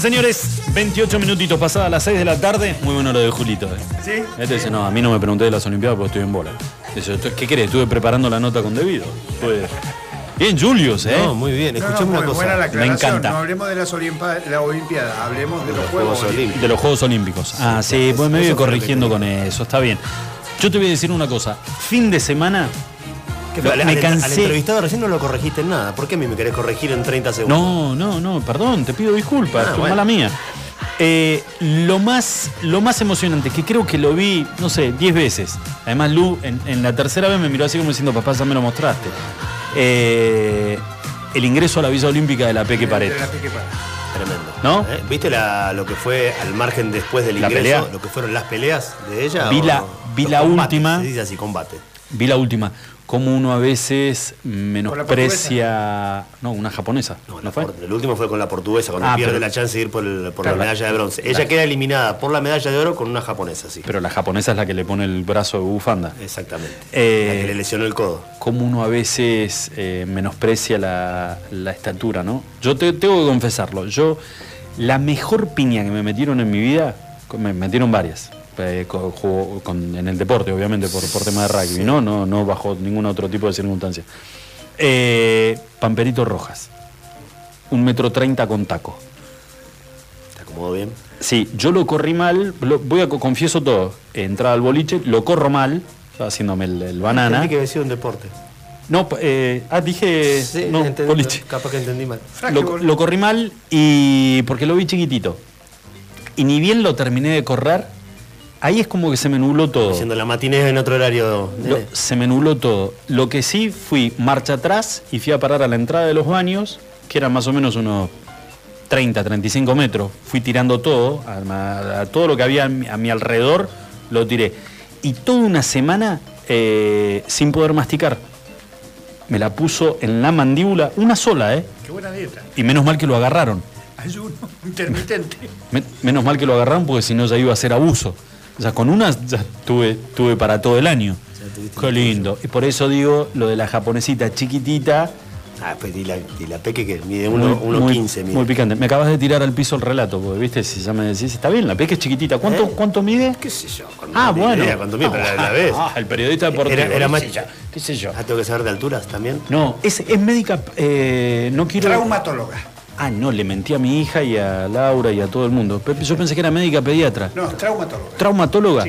Señores. 28 minutitos pasadas las 6 de la tarde. Muy bueno lo de Julito. eh. ¿Sí? Este dice, no, a mí no me pregunté de las Olimpiadas porque estoy en bola. Dice, "Esto- ¿qué querés? Estuve preparando la nota con debido. Estuve- Bien, Julius, ¿eh? No, muy bien. No, no, Escuchame muy una cosa. buena la Me encanta. No hablemos de las Olimpa- la Olimpiadas, hablemos de los, Juegos, Olímpicos. De los Juegos Olímpicos. Ah, sí, pues me voy corrigiendo con eso, está bien. Yo te voy a decir una cosa. Fin de semana. Me al- al cansé. entrevistado recién no lo corregiste en nada. ¿Por qué a mí me querés corregir en 30 segundos? No, no, no, perdón, te pido disculpas, Ah, fue bueno. mala mía. Eh, lo, más, lo más emocionante, que creo que lo vi, no sé, 10 veces. Además, Lu, en, en la tercera vez me miró así como diciendo, papá, ya me lo mostraste. Eh, el ingreso a la Villa Olímpica de la Peque Pared. De la Peque Pared. Tremendo. ¿No? ¿Eh? ¿Viste la- lo que fue al margen después del La ingreso? pelea. Lo que fueron las peleas de ella. Vi la- vi la combates, última. Se dice así, combate. Vi la última. Como uno a veces menosprecia. No, una japonesa. ¿No, fue? El último fue con la portuguesa, cuando Ah, pierde pero- la chance de ir por, el- por Claro, la la- medalla de bronce. la- Ella queda eliminada por la medalla de oro con una japonesa, sí. Pero la japonesa es la que le pone el brazo de bufanda. Exactamente. Eh, la que le lesionó el codo. Como uno a veces eh, menosprecia la, la estatura, ¿no? Yo te- tengo que confesarlo. Yo, la mejor piña que me metieron en mi vida, me metieron varias. Eh, con- con- en el deporte, obviamente, por, por tema de rugby, ¿no? ¿no? No bajo ningún otro tipo de circunstancia. Eh, Pamperito Rojas. Un metro treinta con taco. ¿Te acomodó bien? Sí, yo lo corrí mal, lo- voy a co- confieso todo. Entraba al boliche, lo corro mal, haciéndome el, el banana. Entendí que había sido un deporte. No, eh, ah, dije. Sí, no, entendí, boliche. Capaz que entendí mal. Lo, lo corrí mal y. porque lo vi chiquitito. Y ni bien lo terminé de correr, ahí es como que se me nubló todo. Haciendo la matinée en otro horario. Lo- se me nubló todo. Lo que sí fui marcha atrás y fui a parar a la entrada de los baños, que eran más o menos unos 30, 35 metros. Fui tirando todo, a, a todo lo que había a mi, a mi alrededor, lo tiré. Y toda una semana eh, sin poder masticar. Me la puso en la mandíbula, una sola, ¿eh? Qué buena dieta. Y menos mal que lo agarraron. Ayuno intermitente. Me- menos mal que lo agarraron porque si no ya iba a ser abuso. O sea, con una ya tuve, tuve para todo el año. Qué lindo. Y por eso digo lo de la japonesita chiquitita, Ah, pues y la, y la Peque que mide Muy- 1.15 muy, muy picante. Me acabas de tirar al piso el relato, porque viste, si ya me decís, está bien, la peque es chiquitita. ¿Cuánto, ¿Eh? ¿cuánto mide? ¿Qué sé yo? Ah, bueno. idea cuánto mide, pero la, la ves. Ah, el periodista deportivo. Era, era más. sé qué sé yo. Ah, tengo que saber de alturas también. No, es, es médica, eh, no quiero... Traumatóloga. Ah, no, le mentí a mi hija y a Laura y a todo el mundo. Yo pensé que era médica pediatra. No, traumatóloga. ¿Traumatóloga?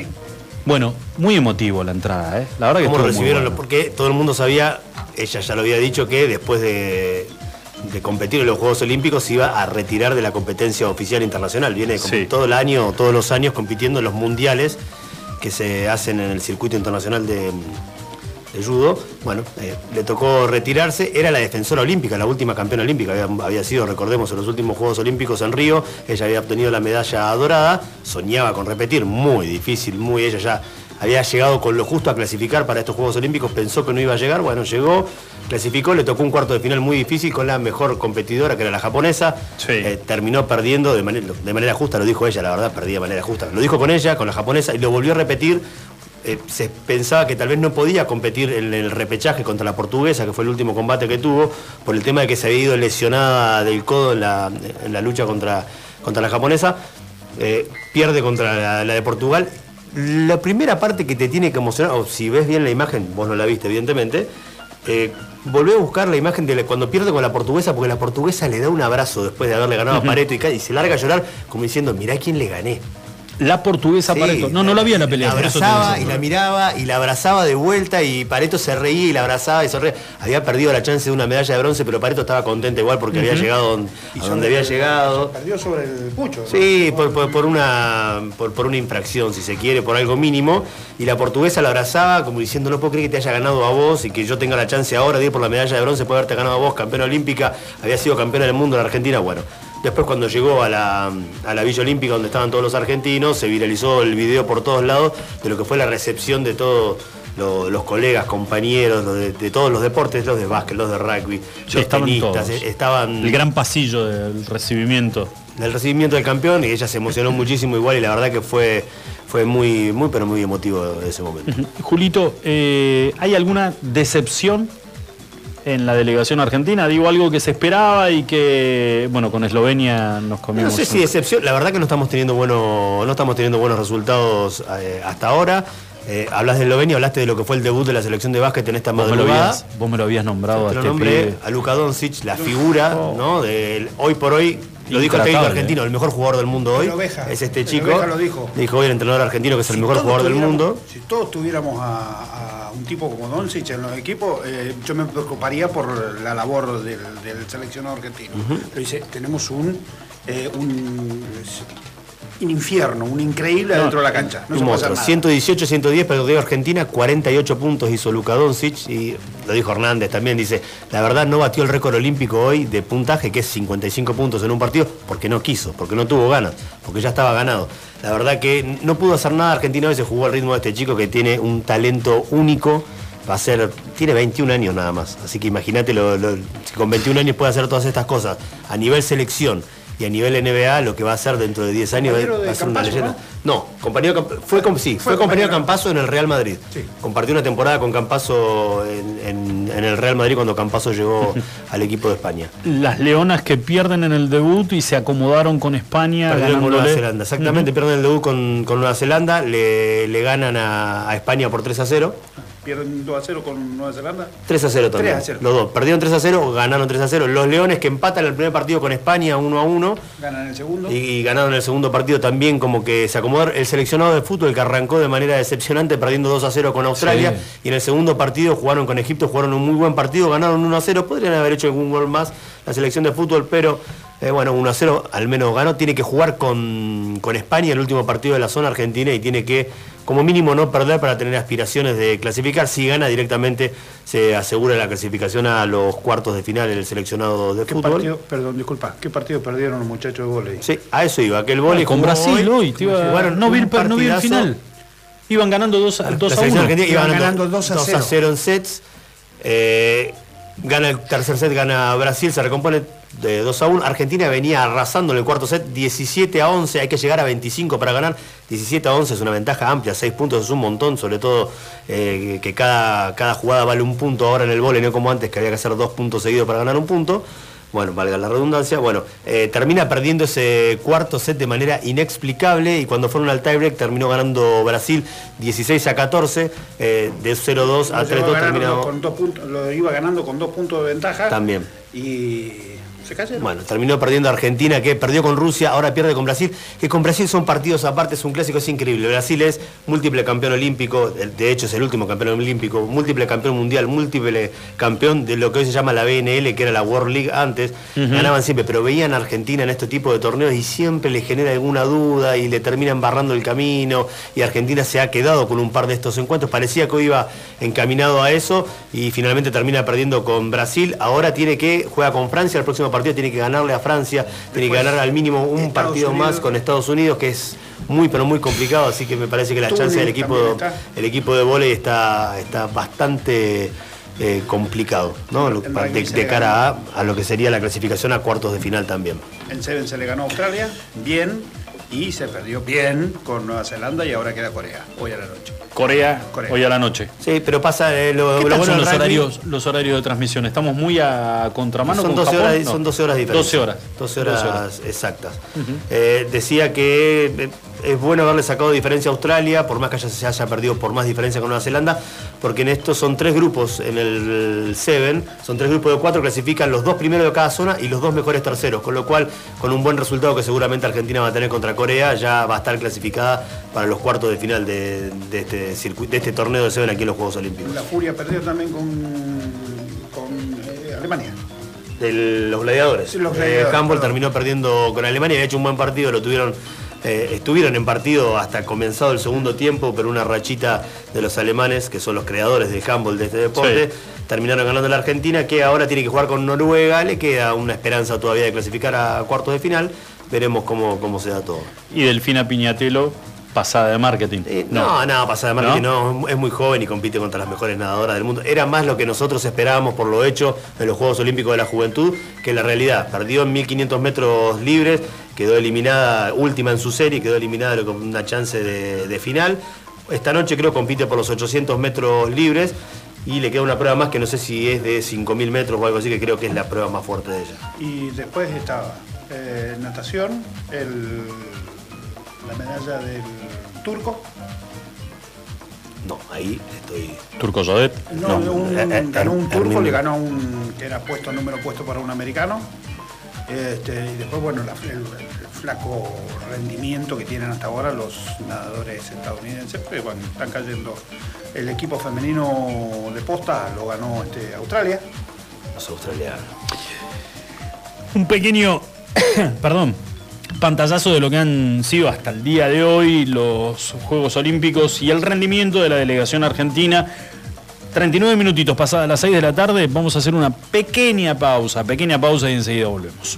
Bueno, muy emotivo la entrada, ¿eh? La verdad que ¿Cómo recibieron? bueno. Porque todo el mundo sabía, ella ya lo había dicho, que después de, de competir en los Juegos Olímpicos se iba a retirar de la competencia oficial internacional. Viene como Sí. todo el año, todos los años compitiendo en los mundiales que se hacen en el circuito internacional de, de judo. Bueno, eh, le tocó retirarse. Era la defensora olímpica, la última campeona olímpica. Había, había sido, recordemos, en los últimos Juegos Olímpicos en Río. Ella había obtenido la medalla dorada. Soñaba con repetir, muy difícil, muy. Ella ya había llegado con lo justo a clasificar para estos Juegos Olímpicos. Pensó que no iba a llegar. Bueno, llegó, clasificó, le tocó un cuarto de final muy difícil con la mejor competidora, que era la japonesa. Eh, terminó perdiendo de, manera- de manera justa, lo dijo ella, la verdad, perdía de manera justa. Lo dijo con ella, con la japonesa, y lo volvió a repetir eh, se pensaba que tal vez no podía competir en el repechaje contra la portuguesa, que fue el último combate que tuvo, por el tema de que se había ido lesionada del codo en la, en la lucha contra, contra la japonesa. Eh, pierde contra la, la de Portugal. La primera parte que te tiene que emocionar, o si ves bien la imagen, vos no la viste evidentemente, eh, volví a buscar la imagen de cuando pierde con la portuguesa, porque la portuguesa le da un abrazo después de haberle ganado a Pareto y, y se larga a llorar como diciendo, mirá quién le gané. La portuguesa Sí, Pareto. No, no la vi en la pelea. La abrazaba y la miraba y la abrazaba de vuelta y Pareto se reía y la abrazaba y se reía. Había perdido la chance de una medalla de bronce, pero Pareto estaba contento igual porque había llegado a donde había llegado. Perdió sobre el pucho. Sí, por, por- por una, por, por una infracción, si se quiere, por algo mínimo. Y la portuguesa la abrazaba como diciendo, no puedo creer que te haya ganado a vos y que yo tenga la chance ahora de ir por la medalla de bronce, puede haberte ganado a vos, campeona olímpica, había sido campeona del mundo en la Argentina. Bueno, después cuando llegó a la, a la Villa Olímpica donde estaban todos los argentinos, se viralizó el video por todos lados de lo que fue la recepción de todos lo- los colegas, compañeros, los de, de todos los deportes, los de básquet, los de rugby, los estaban tenistas, todos. eh, estaban El gran pasillo del recibimiento. del recibimiento del campeón y ella se emocionó muchísimo igual y la verdad que fue, fue muy, muy, pero muy emotivo ese momento. Julito, eh, ¿hay alguna decepción en la delegación argentina? Digo algo que se esperaba y que, bueno, con Eslovenia nos comimos. No sé si excepción, la verdad que no estamos teniendo bueno, no estamos teniendo buenos resultados eh, hasta ahora. Eh, hablas de Eslovenia, hablaste de lo que fue el debut de la selección de básquet en esta vos, me lo madrugada. habías, vos me lo habías nombrado a Te lo este nombré pibe. a Luka Doncic, la figura, ¿no? Del hoy por hoy, lo dijo el técnico argentino, el mejor jugador del mundo hoy. Oveja, es este chico. Lo dijo. Dijo hoy el entrenador argentino que es el Si mejor jugador del mundo. Si todos tuviéramos a, a un tipo como Doncic en los equipos, eh, yo me preocuparía por la labor del, del seleccionado argentino. Pero dice, tenemos un, eh, un infierno, un increíble No, dentro de la cancha. No un se puede hacer monstruo. nada. 118, 110 perdió Argentina, 48 puntos hizo Luka Doncic y lo dijo Hernández también, dice, la verdad no batió el récord olímpico hoy de puntaje, que es 55 puntos en un partido, porque no quiso, porque no tuvo ganas, porque ya estaba ganado. La verdad que no pudo hacer nada Argentina hoy, se jugó al ritmo de este chico que tiene un talento único. Va a ser, tiene 21 años nada más, así que imagínate si con 21 años puede hacer todas estas cosas a nivel selección y a nivel NBA, lo que va a hacer dentro de 10 años va a ser una Campazzo, leyenda. No, compañero fue, com- sí, fue, compañero de Campazo en el Real Madrid. Compartió una temporada con Campazo en, en- en el Real Madrid cuando Campazo llegó al equipo de España. Las leonas que pierden en el debut y se acomodaron con España. Perdieron con Nueva Zelanda, exactamente, pierden el debut con, con Nueva Zelanda, le, le ganan a, a España por 3 a 0. Pierden 2 a 0 con Nueva Zelanda. 3 a 0 también. 3 a 0. Los dos. Perdieron 3 a 0, ganaron 3 a 0. Los Leones que empatan el primer partido con España 1 a 1 Ganan el segundo. y, y ganaron el segundo partido también como que se acomodaron. El seleccionado de fútbol que arrancó de manera decepcionante perdiendo 2 a 0 con Australia Sí. y en el segundo partido jugaron con Egipto, jugaron un muy buen partido, ganaron 1 a 0. Podrían haber hecho algún gol más la selección de fútbol, pero eh, bueno, 1 a 0 al menos ganó. Tiene que jugar con, con España el último partido de la zona argentina y tiene que como mínimo no perder para tener aspiraciones de clasificar. Si gana directamente se asegura la clasificación a los cuartos de final el seleccionado de ¿Qué fútbol. partido, perdón, disculpa, ¿qué partido perdieron los muchachos de volei? Sí, a eso iba, que el vóley Ah, con Brasil hoy. te iba- jugaron no, vi el, no vi el final. Iban ganando 2 a, La 2 a selección 1. argentina iba Iban ganando ganando 2 2 a a 0 en sets. Eh, gana el tercer set, gana Brasil, se recompone de 2 a 1. Argentina venía arrasando en el cuarto set 17 a 11, hay que llegar a 25 para ganar. 17 a 11 es una ventaja amplia, 6 puntos es un montón, sobre todo eh, que cada, cada jugada vale un punto ahora en el vole, no como antes que había que hacer dos puntos seguidos para ganar un punto. Bueno, valga la redundancia, bueno, eh, termina perdiendo ese cuarto set de manera inexplicable y cuando fueron al tiebreak terminó ganando Brasil 16 a 14, eh, de 0-2 a Lo llevaba 3-2 ganando terminó con dos puntos, lo iba ganando con dos puntos de ventaja. también. Y se cayeron. Bueno, terminó perdiendo Argentina, que perdió con Rusia, ahora pierde con Brasil, que con Brasil son partidos aparte, es un clásico, es increíble. Brasil es múltiple campeón olímpico, de hecho es el último campeón olímpico, múltiple campeón mundial, múltiple campeón de lo que hoy se llama la BNL, que era la World League antes, ganaban siempre, pero veían a Argentina en este tipo de torneos y siempre les genera alguna duda y le terminan barrando el camino y Argentina se ha quedado con un par de estos encuentros, parecía que hoy iba encaminado a eso y finalmente termina perdiendo con Brasil, ahora tiene que, juega con Francia, el próximo partido tiene que ganarle a Francia, tiene que ganar al mínimo un Estados partido más con Estados Unidos, que es muy pero muy complicado, así que me parece que la chance del equipo, el equipo de vóley está, está bastante eh, complicado, ¿no? De, cara a, a lo que sería la clasificación a cuartos de final también. En Seven se le ganó a Australia, bien, y se perdió bien con Nueva Zelanda y ahora queda Corea, hoy a la noche. Corea, Corea. hoy a la noche. Sí, pero pasa eh, lo, ¿Qué lo tal bueno son los horarios, los horarios de transmisión? ¿Estamos muy a contramano son con 12 Japón? horas, No. son 12 horas diferentes. 12 horas. 12 horas, exactas. Eh, decía que eh, es bueno haberle sacado diferencia a Australia, por más que haya, se haya perdido por más diferencia con Nueva Zelanda, porque en estos son tres grupos, en el Seven, son tres grupos de cuatro, clasifican los dos primeros de cada zona y los dos mejores terceros, con lo cual, con un buen resultado que seguramente Argentina va a tener contra Corea, ya va a estar clasificada para los cuartos de final de, de este, circuito, de este torneo de Seven aquí en los Juegos Olímpicos. La Furia perdió también con, con eh, Alemania. de los gladiadores. Los Eh, Handball perdón. terminó perdiendo con Alemania, había hecho un buen partido, lo tuvieron, eh, estuvieron en partido hasta comenzado el segundo tiempo, pero una rachita de los alemanes, que son los creadores del handball de este deporte, Sí. terminaron ganando la Argentina, que ahora tiene que jugar con Noruega, le queda una esperanza todavía de clasificar a cuartos de final, veremos cómo, cómo se da todo. Y Delfina Piñatelo, pasada de marketing. Eh, No, no, pasa de marketing, ¿No? no, es muy joven y compite contra las mejores nadadoras del mundo. Era más lo que nosotros esperábamos por lo hecho en los Juegos Olímpicos de la Juventud que la realidad. Perdió en 1500 metros libres, quedó eliminada, última en su serie, quedó eliminada con una chance de, de final. Esta noche creo compite por los 800 metros libres y le queda una prueba más que no sé si es de 5000 metros o algo así, que creo que es la prueba más fuerte de ella. Y después estaba eh, natación, el, la medalla del turco. No, ahí estoy. Turco Sodet. No, un- eh, eh, ganó un turco, le ganó un que era puesto número puesto para un americano. Este, y después, bueno, la- el, el flaco rendimiento que tienen hasta ahora los nadadores estadounidenses, pero bueno, están cayendo. El equipo femenino de posta lo ganó este, Australia. Los australianos. Un pequeño, perdón, pantallazo de lo que han sido hasta el día de hoy los Juegos Olímpicos y el rendimiento de la delegación argentina. 39 minutitos pasadas las 6 de la tarde, vamos a hacer una pequeña pausa, pequeña pausa y enseguida volvemos.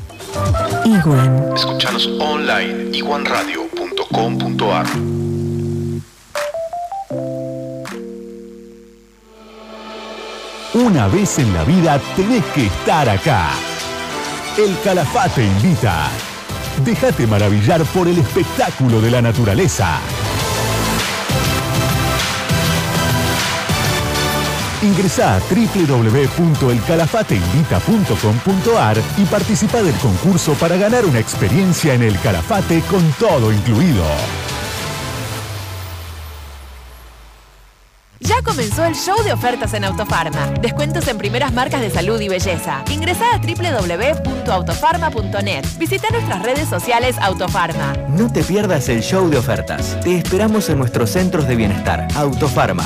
Iguan. Escuchanos online iguanradio.com.ar Una vez en la vida tenés que estar acá. El Calafate invita. Déjate maravillar por el espectáculo de la naturaleza. Ingresá a www.elcalafateinvita.com.ar y participa del concurso para ganar una experiencia en el Calafate con todo incluido. Ya comenzó el show de ofertas en Autofarma. Descuentos en primeras marcas de salud y belleza. Ingresá a www.autofarma.net. Visita nuestras redes sociales Autofarma. No te pierdas el show de ofertas. Te esperamos en nuestros centros de bienestar. Autofarma.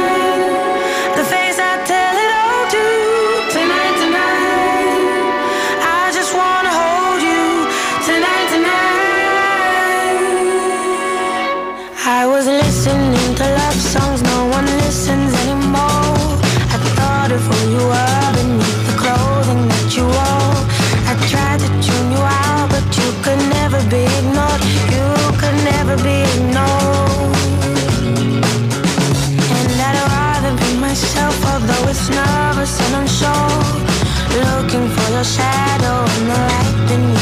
songs no one listens anymore. I thought of who you were beneath the clothing that you wore. I tried to tune you out, but you could never be ignored. You could never be ignored. And I'd rather be myself, although it's nervous and unsure. Looking for your shadow in the light beneath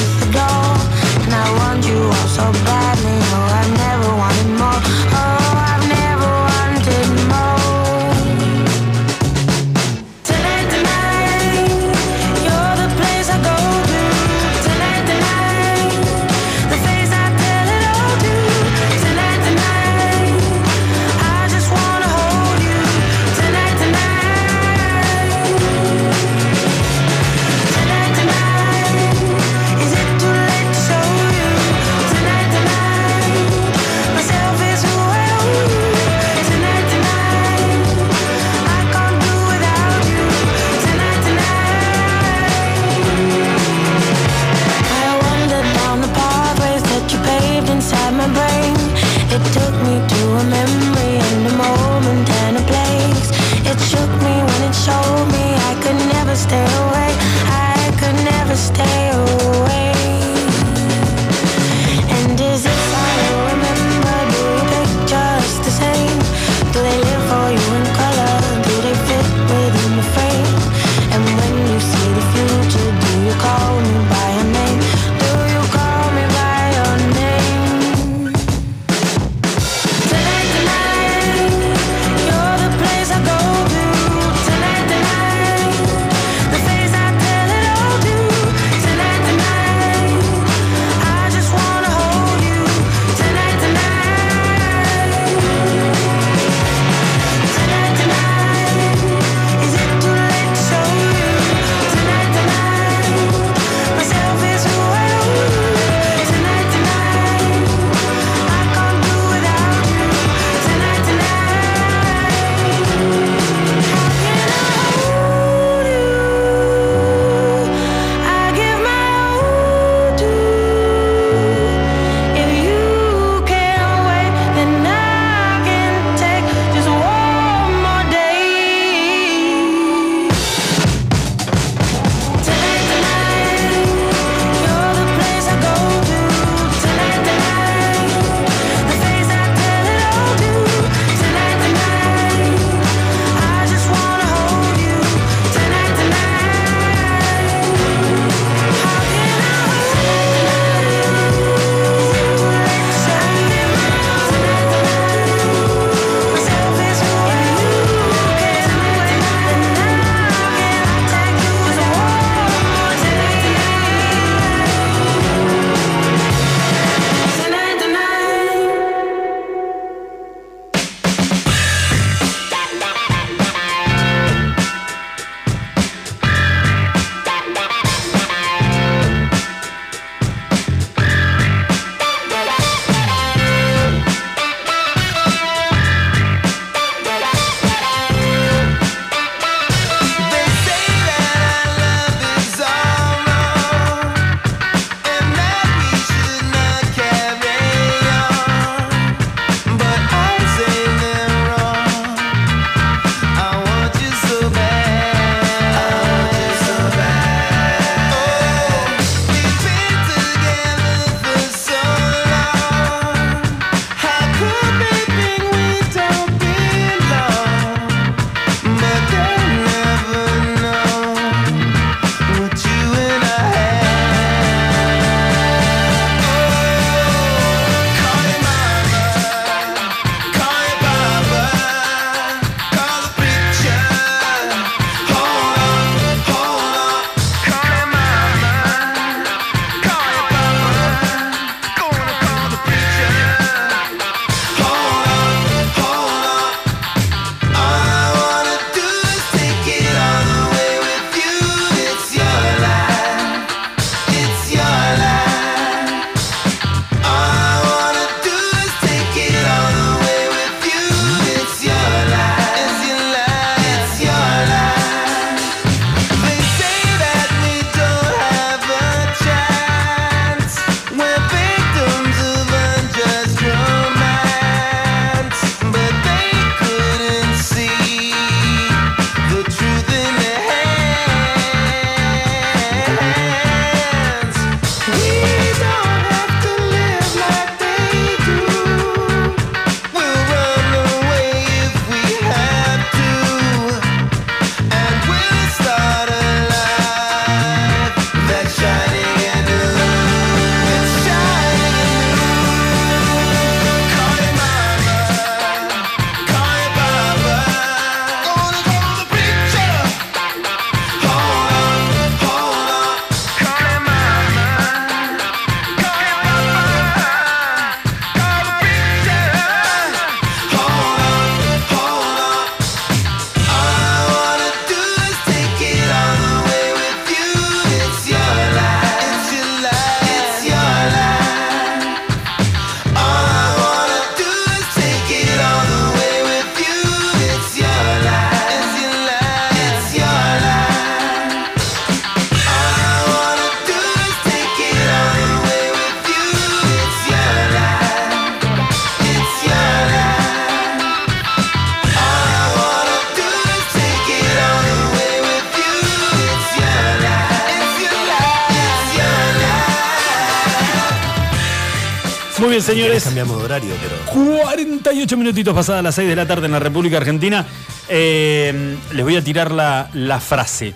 Muy bien, señores. Cambiamos de horario, pero. 48 minutitos pasadas las 6 de la tarde en la República Argentina. Eh, les voy a tirar la, la frase.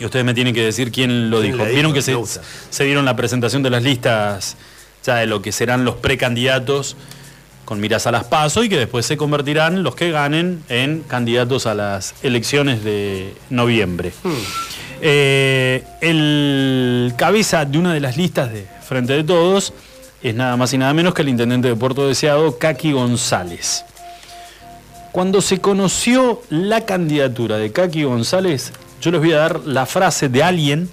Y ustedes me tienen que decir quién lo ¿Quién dijo. Vieron dijo? que se, se dieron la presentación de las listas ya de lo que serán los precandidatos con miras a las PASO y que después se convertirán los que ganen en candidatos a las elecciones de noviembre. Eh, el cabeza de una de las listas de Frente de Todos es nada más y nada menos que el intendente de Puerto Deseado, Kaki González. Cuando se conoció la candidatura de Kaki González, yo les voy a dar la frase de alguien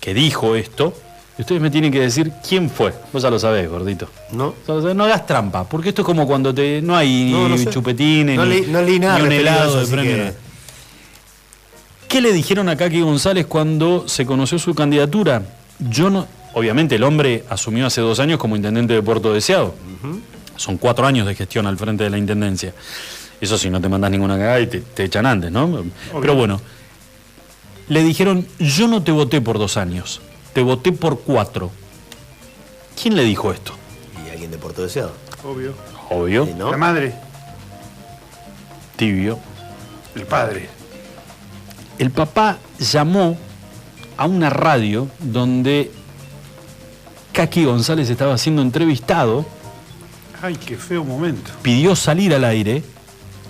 que dijo esto, y ustedes me tienen que decir quién fue. Vos ya lo sabés, gordito. No. No hagas trampa, porque esto es como cuando te no hay No, no ni sé. chupetines, No ni, leí- no leí nada ni un helado de premio. ¿Qué le dijeron a Kaki González cuando se conoció su candidatura? Yo no, obviamente el hombre asumió hace dos años como intendente de Puerto Deseado. Son cuatro años de gestión al frente de la intendencia. Eso si no te mandas ninguna cagada y te, te echan antes, ¿no? Pero bueno, le dijeron, yo no te voté por dos años, te voté por cuatro. ¿Quién le dijo esto? Y alguien de Puerto Deseado. Obvio. Obvio. Sí, ¿no? La madre, Tibio. el padre. El papá llamó a una radio donde Kaki González estaba siendo entrevistado, Ay, qué feo momento. pidió salir al aire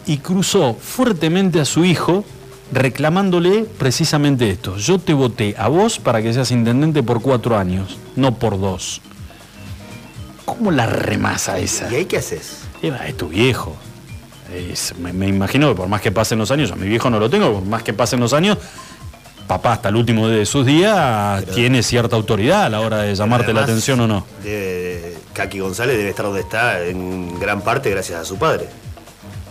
y cruzó fuertemente a su hijo reclamándole precisamente esto. Yo te voté a vos para que seas intendente por cuatro años, no por dos. ¿Cómo la remasa esa? ¿Y ahí qué haces? Eva, es tu viejo. Es- me, me imagino que por más que pasen los años, a mi viejo no lo tengo, por más que pasen los años, papá hasta el último de sus días tiene cierta autoridad a la hora de llamarte la atención o no. debe- Kaki González debe estar donde está en gran parte gracias a su padre.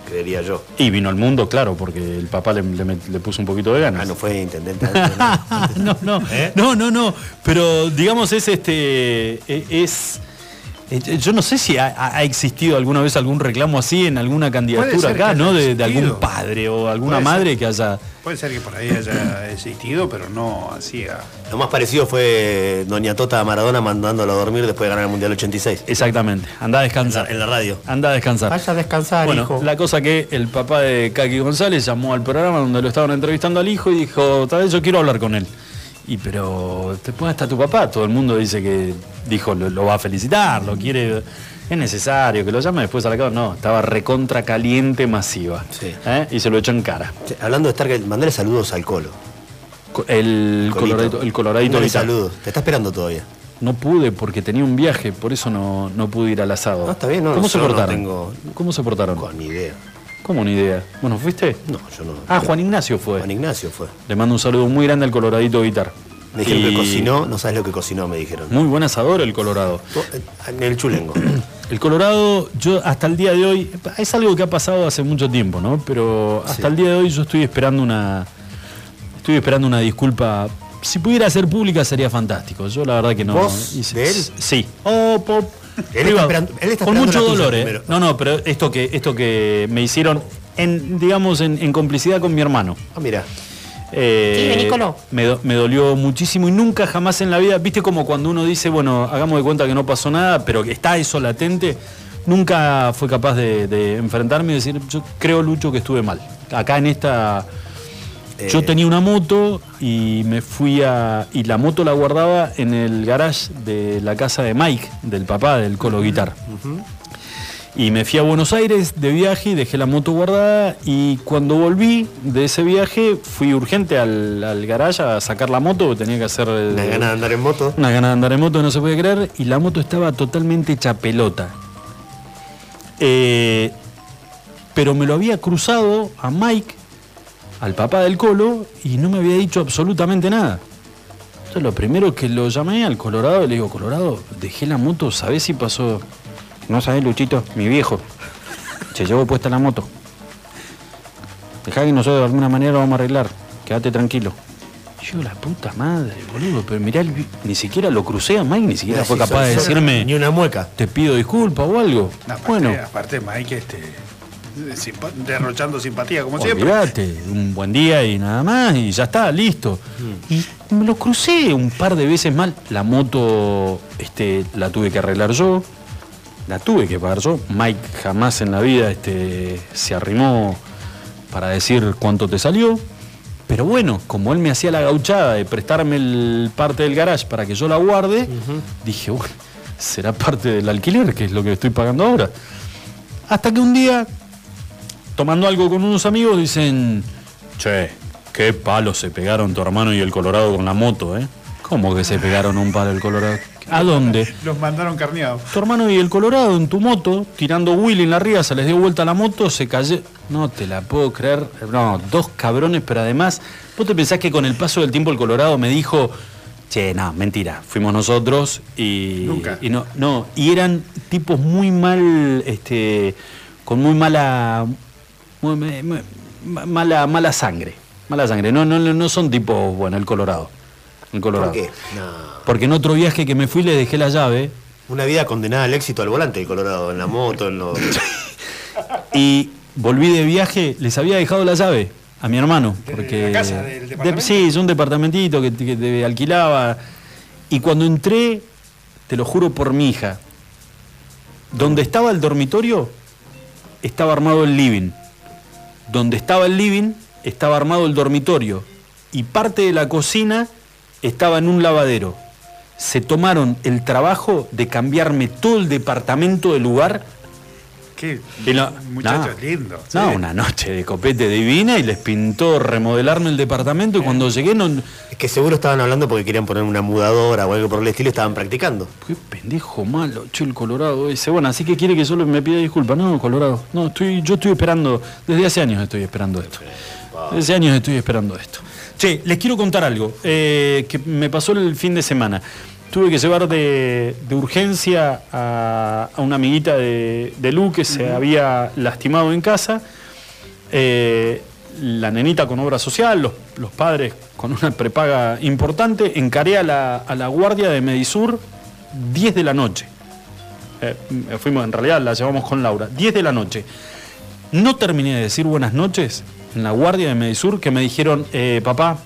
Creería yo. Y vino al mundo, claro, porque el papá le, le met- le puso un poquito de ganas. Ah, no fue intendente antes, ¿no? no, no, ¿Eh? no, no, no. Pero digamos es este, e- es, yo no sé si ha, ha existido alguna vez algún reclamo así en alguna candidatura acá, ¿no? De, de algún padre o alguna Puede madre ser. que haya. Puede ser que por ahí haya existido, pero no así a... Lo más parecido fue Doña Tota Maradona mandándolo a dormir después de ganar el Mundial 86. Exactamente. Anda a descansar. En la radio. Anda a descansar. Vaya a descansar, Bueno, hijo. la cosa que el papá de Kaki González llamó al programa donde lo estaban entrevistando al hijo y dijo, tal vez yo quiero hablar con él. Y pero después está tu papá, todo el mundo dice que dijo lo, lo va a felicitar, lo quiere, es necesario que lo llame después a la casa. No, estaba recontra caliente masiva. Sí. ¿eh? Y se lo echó en cara. Hablando de estar, mandale saludos al Colo. Co- El Colito. coloradito, el coloradito saludos. Te está esperando todavía. No pude porque tenía un viaje, por eso no, no pude ir al asado. No, está bien, no, ¿Cómo se yo no portaron? tengo- ¿Cómo se portaron? Con ni idea. ¿Cómo ni idea? Bueno, ¿fuiste? No, yo no. Ah, Juan Ignacio fue. Juan Ignacio fue. Le mando un saludo muy grande al Coloradito Guitar. Me dijeron Y que cocinó, no sabes lo que cocinó, me dijeron. Muy buen asador el Colorado. En el chulengo. El Colorado, yo hasta el día de hoy, es algo que ha pasado hace mucho tiempo, ¿no? Pero hasta Sí. el día de hoy yo estoy esperando una. Estoy esperando una disculpa. Si pudiera ser pública sería fantástico. Yo la verdad que no. ¿Vos? hice- ¿De él? Sí. Oh, po- Él está privado. esperando- él está Con mucho dolor, ¿eh? No, no, pero esto que, esto que me hicieron, en, digamos, en, en complicidad con mi hermano. Ah, mira. Eh, Sí, me, do- me dolió muchísimo y nunca jamás en la vida, viste como cuando uno dice, bueno, hagamos de cuenta que no pasó nada, pero que está eso latente, nunca fue capaz de, de enfrentarme y decir, yo creo, Lucho, que estuve mal. Acá en esta... Yo Eh. tenía una moto y me fui a... Y la moto la guardaba en el garage de la casa de Mike, del papá del Colo Guitar. Y me fui a Buenos Aires de viaje y dejé la moto guardada y cuando volví de ese viaje fui urgente al, al garage a sacar la moto, tenía que hacer... eh, Una gana de andar en moto. Una gana de andar en moto, no se puede creer, y la moto estaba totalmente hecha pelota. Eh, pero me lo había cruzado a Mike, al papá del Colo, y no me había dicho absolutamente nada. Entonces lo primero que lo llamé al Colorado, le digo, Colorado, dejé la moto, ¿sabés si pasó? No sabés, Luchito, mi viejo. Se llevó puesta la moto. Dejá que nosotros de alguna manera lo vamos a arreglar. Quédate tranquilo. Yo, la puta madre, boludo, pero mirá, el ni siquiera lo crucé a Mike, ni siquiera fue si capaz de decirme, Ni una mueca. te pido disculpas o algo. No, aparte, bueno, aparte Mike, este, simpa- derrochando simpatía, como siempre. Olvídate, un buen día y nada más, y ya está, listo. Y me lo crucé un par de veces mal. La moto este, la tuve que arreglar yo, la tuve que pagar yo. Mike jamás en la vida este, se arrimó para decir cuánto te salió. Pero bueno, como él me hacía la gauchada de prestarme el parte del garage para que yo la guarde, dije, bueno, será parte del alquiler, que es lo que estoy pagando ahora. Hasta que un día, tomando algo con unos amigos, dicen, che, qué palo se pegaron tu hermano y el Colorado con la moto, ¿eh? ¿Cómo que se pegaron un palo el Colorado? ¿A dónde? Los mandaron carneados. Tu hermano y el Colorado en tu moto, tirando Willy en la ría, se les dio vuelta la moto, se cayó. No te la puedo creer. No, dos cabrones, pero además, ¿vos te pensás que con el paso del tiempo el Colorado me dijo, che, no, mentira, fuimos nosotros y. Nunca. Y no, no, y eran tipos muy mal, este, con muy mala. Muy- muy- muy- mala, mala sangre. Mala sangre. No, no, no son tipos, bueno, el Colorado. El Colorado. ¿Por qué? No. Porque en otro viaje que me fui le dejé la llave. Una vida condenada al éxito al volante de Colorado, en la moto, en los. Y volví de viaje, les había dejado la llave a mi hermano. Porque, la casa, del de- sí, es un departamentito que, que te alquilaba. Y cuando entré, te lo juro por mi hija, donde estaba el dormitorio, estaba armado el living. Donde estaba el living, estaba armado el dormitorio. Y parte de la cocina estaba en un lavadero. Se tomaron el trabajo de cambiarme todo el departamento del lugar Qué y no- muchachos no. lindos. No, sí. una noche de copete divina y les pintó remodelarme el departamento y cuando llegué no... Es que seguro estaban hablando porque querían poner una mudadora o algo por el estilo y estaban practicando. Qué pendejo malo, che, el Colorado ese. Bueno, así que quiere que solo me pida disculpas. No, Colorado. No, estoy, yo estoy esperando, desde hace años estoy esperando esto. Desde hace años estoy esperando esto. Che, les quiero contar algo eh, que me pasó el fin de semana. Tuve que llevar de, de urgencia a, a una amiguita de, de Lu que se había lastimado en casa. Eh, la nenita con obra social, los, los padres con una prepaga importante, encaré a la, a la guardia de Medisur 10 de la noche. Eh, fuimos, en realidad la llevamos con Laura, 10 de la noche. No terminé de decir buenas noches en la guardia de Medisur que me dijeron, eh, papá,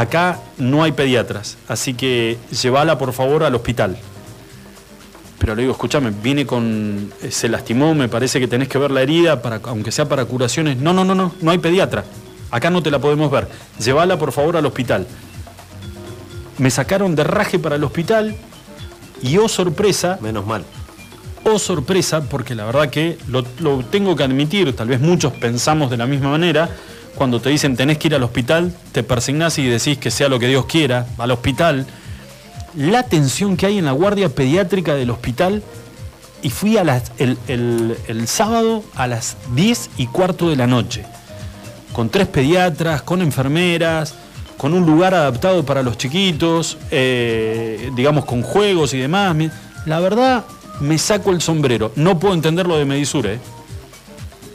acá no hay pediatras, así que llévala por favor al hospital. Pero le digo, escúchame, viene con. eh, Se lastimó, me parece que tenés que ver la herida, para, aunque sea para curaciones. No, no, no, no, no hay pediatra. Acá no te la podemos ver. Llévala por favor al hospital. Me sacaron de raje para el hospital y oh sorpresa. Menos mal. Oh sorpresa, porque la verdad que lo, lo tengo que admitir, tal vez muchos pensamos de la misma manera. Cuando te dicen tenés que ir al hospital, te persignás y decís que sea lo que Dios quiera, al hospital la atención que hay en la guardia pediátrica del hospital y fui el, sábado a las 10 y cuarto de la noche, con tres pediatras, con enfermeras, con un lugar adaptado para los chiquitos, eh, digamos con juegos y demás. La verdad, me saco el sombrero. No puedo entender lo de Medisure. ¿eh?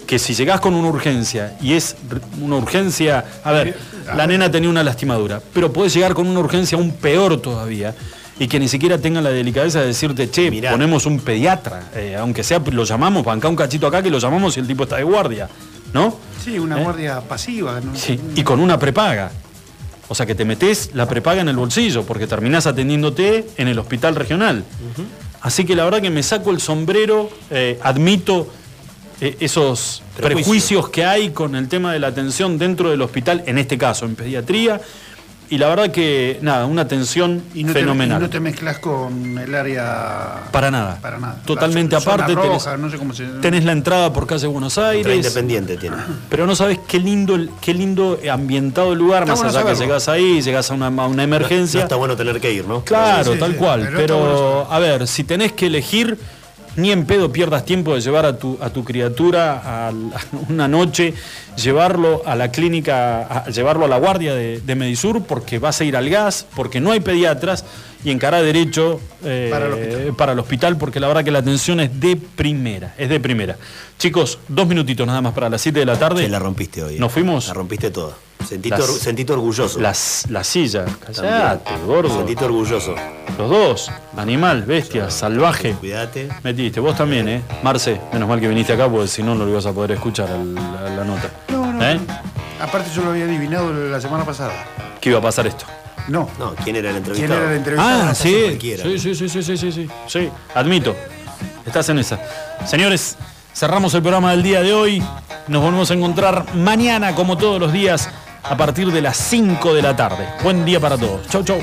Que si llegás con una urgencia y es una urgencia. A ver, la nena tenía una lastimadura, pero podés llegar con una urgencia aún peor todavía y que ni siquiera tengan la delicadeza de decirte, che, ponemos un pediatra, eh, aunque sea, lo llamamos, banca un cachito acá que lo llamamos y el tipo está de guardia, ¿no? Sí, una ¿Eh? guardia pasiva. ¿no? Sí, y con una prepaga. O sea que te metés la prepaga en el bolsillo porque terminás atendiéndote en el hospital regional. Así que la verdad que me saco el sombrero, eh, admito esos Prejuicios. prejuicios que hay con el tema de la atención dentro del hospital, en este caso en pediatría, y la verdad que nada, una atención Y no, te, y fenomenal. no te mezclas con el área. Para nada. Para nada. Totalmente La aparte, roja, tenés, no sé cómo se tenés la entrada por calle Buenos Aires. independiente tiene. Pero no sabes qué lindo, qué lindo ambientado el lugar, Está más bueno allá que llegás ahí, llegás a una, a una emergencia. No está bueno tener que ir, ¿no? Claro, Sí, sí, tal sí, cual. pero a ver, si tenés que elegir, ni en pedo pierdas tiempo de llevar a tu, a tu criatura a una noche, llevarlo a la clínica, a- llevarlo a la guardia de, de Medisur, porque vas a ir al gas, porque no hay pediatras, y encarar derecho eh, Para el hospital. para el hospital, porque la verdad que la atención es de primera, es de primera. Chicos, dos minutitos nada más para las 7 de la tarde. Che, la rompiste hoy. eh. ¿Nos fuimos? La rompiste toda. Sentite, Las- or- sentite orgulloso. Las, la silla, callate, gordo. Sentite orgulloso. Los dos, animal, bestia, salvaje. Cuídate. Metiste, vos también, ¿eh? Marce, menos mal que viniste acá, porque si no, no lo ibas a poder escuchar al- a la nota. No, no. ¿Eh? Aparte yo lo había adivinado la semana pasada. ¿Qué iba a pasar esto? No. No, ¿quién era el ¿Quién entrevistado? era el entrevistado? Ah, sí. cualquiera. Sí, sí, sí, sí, sí, sí, sí. Sí, admito. Estás en esa. Señores, cerramos el programa del día de hoy. Nos volvemos a encontrar mañana, como todos los días, a partir de las 5 de la tarde. Buen día para todos. Chau, chau.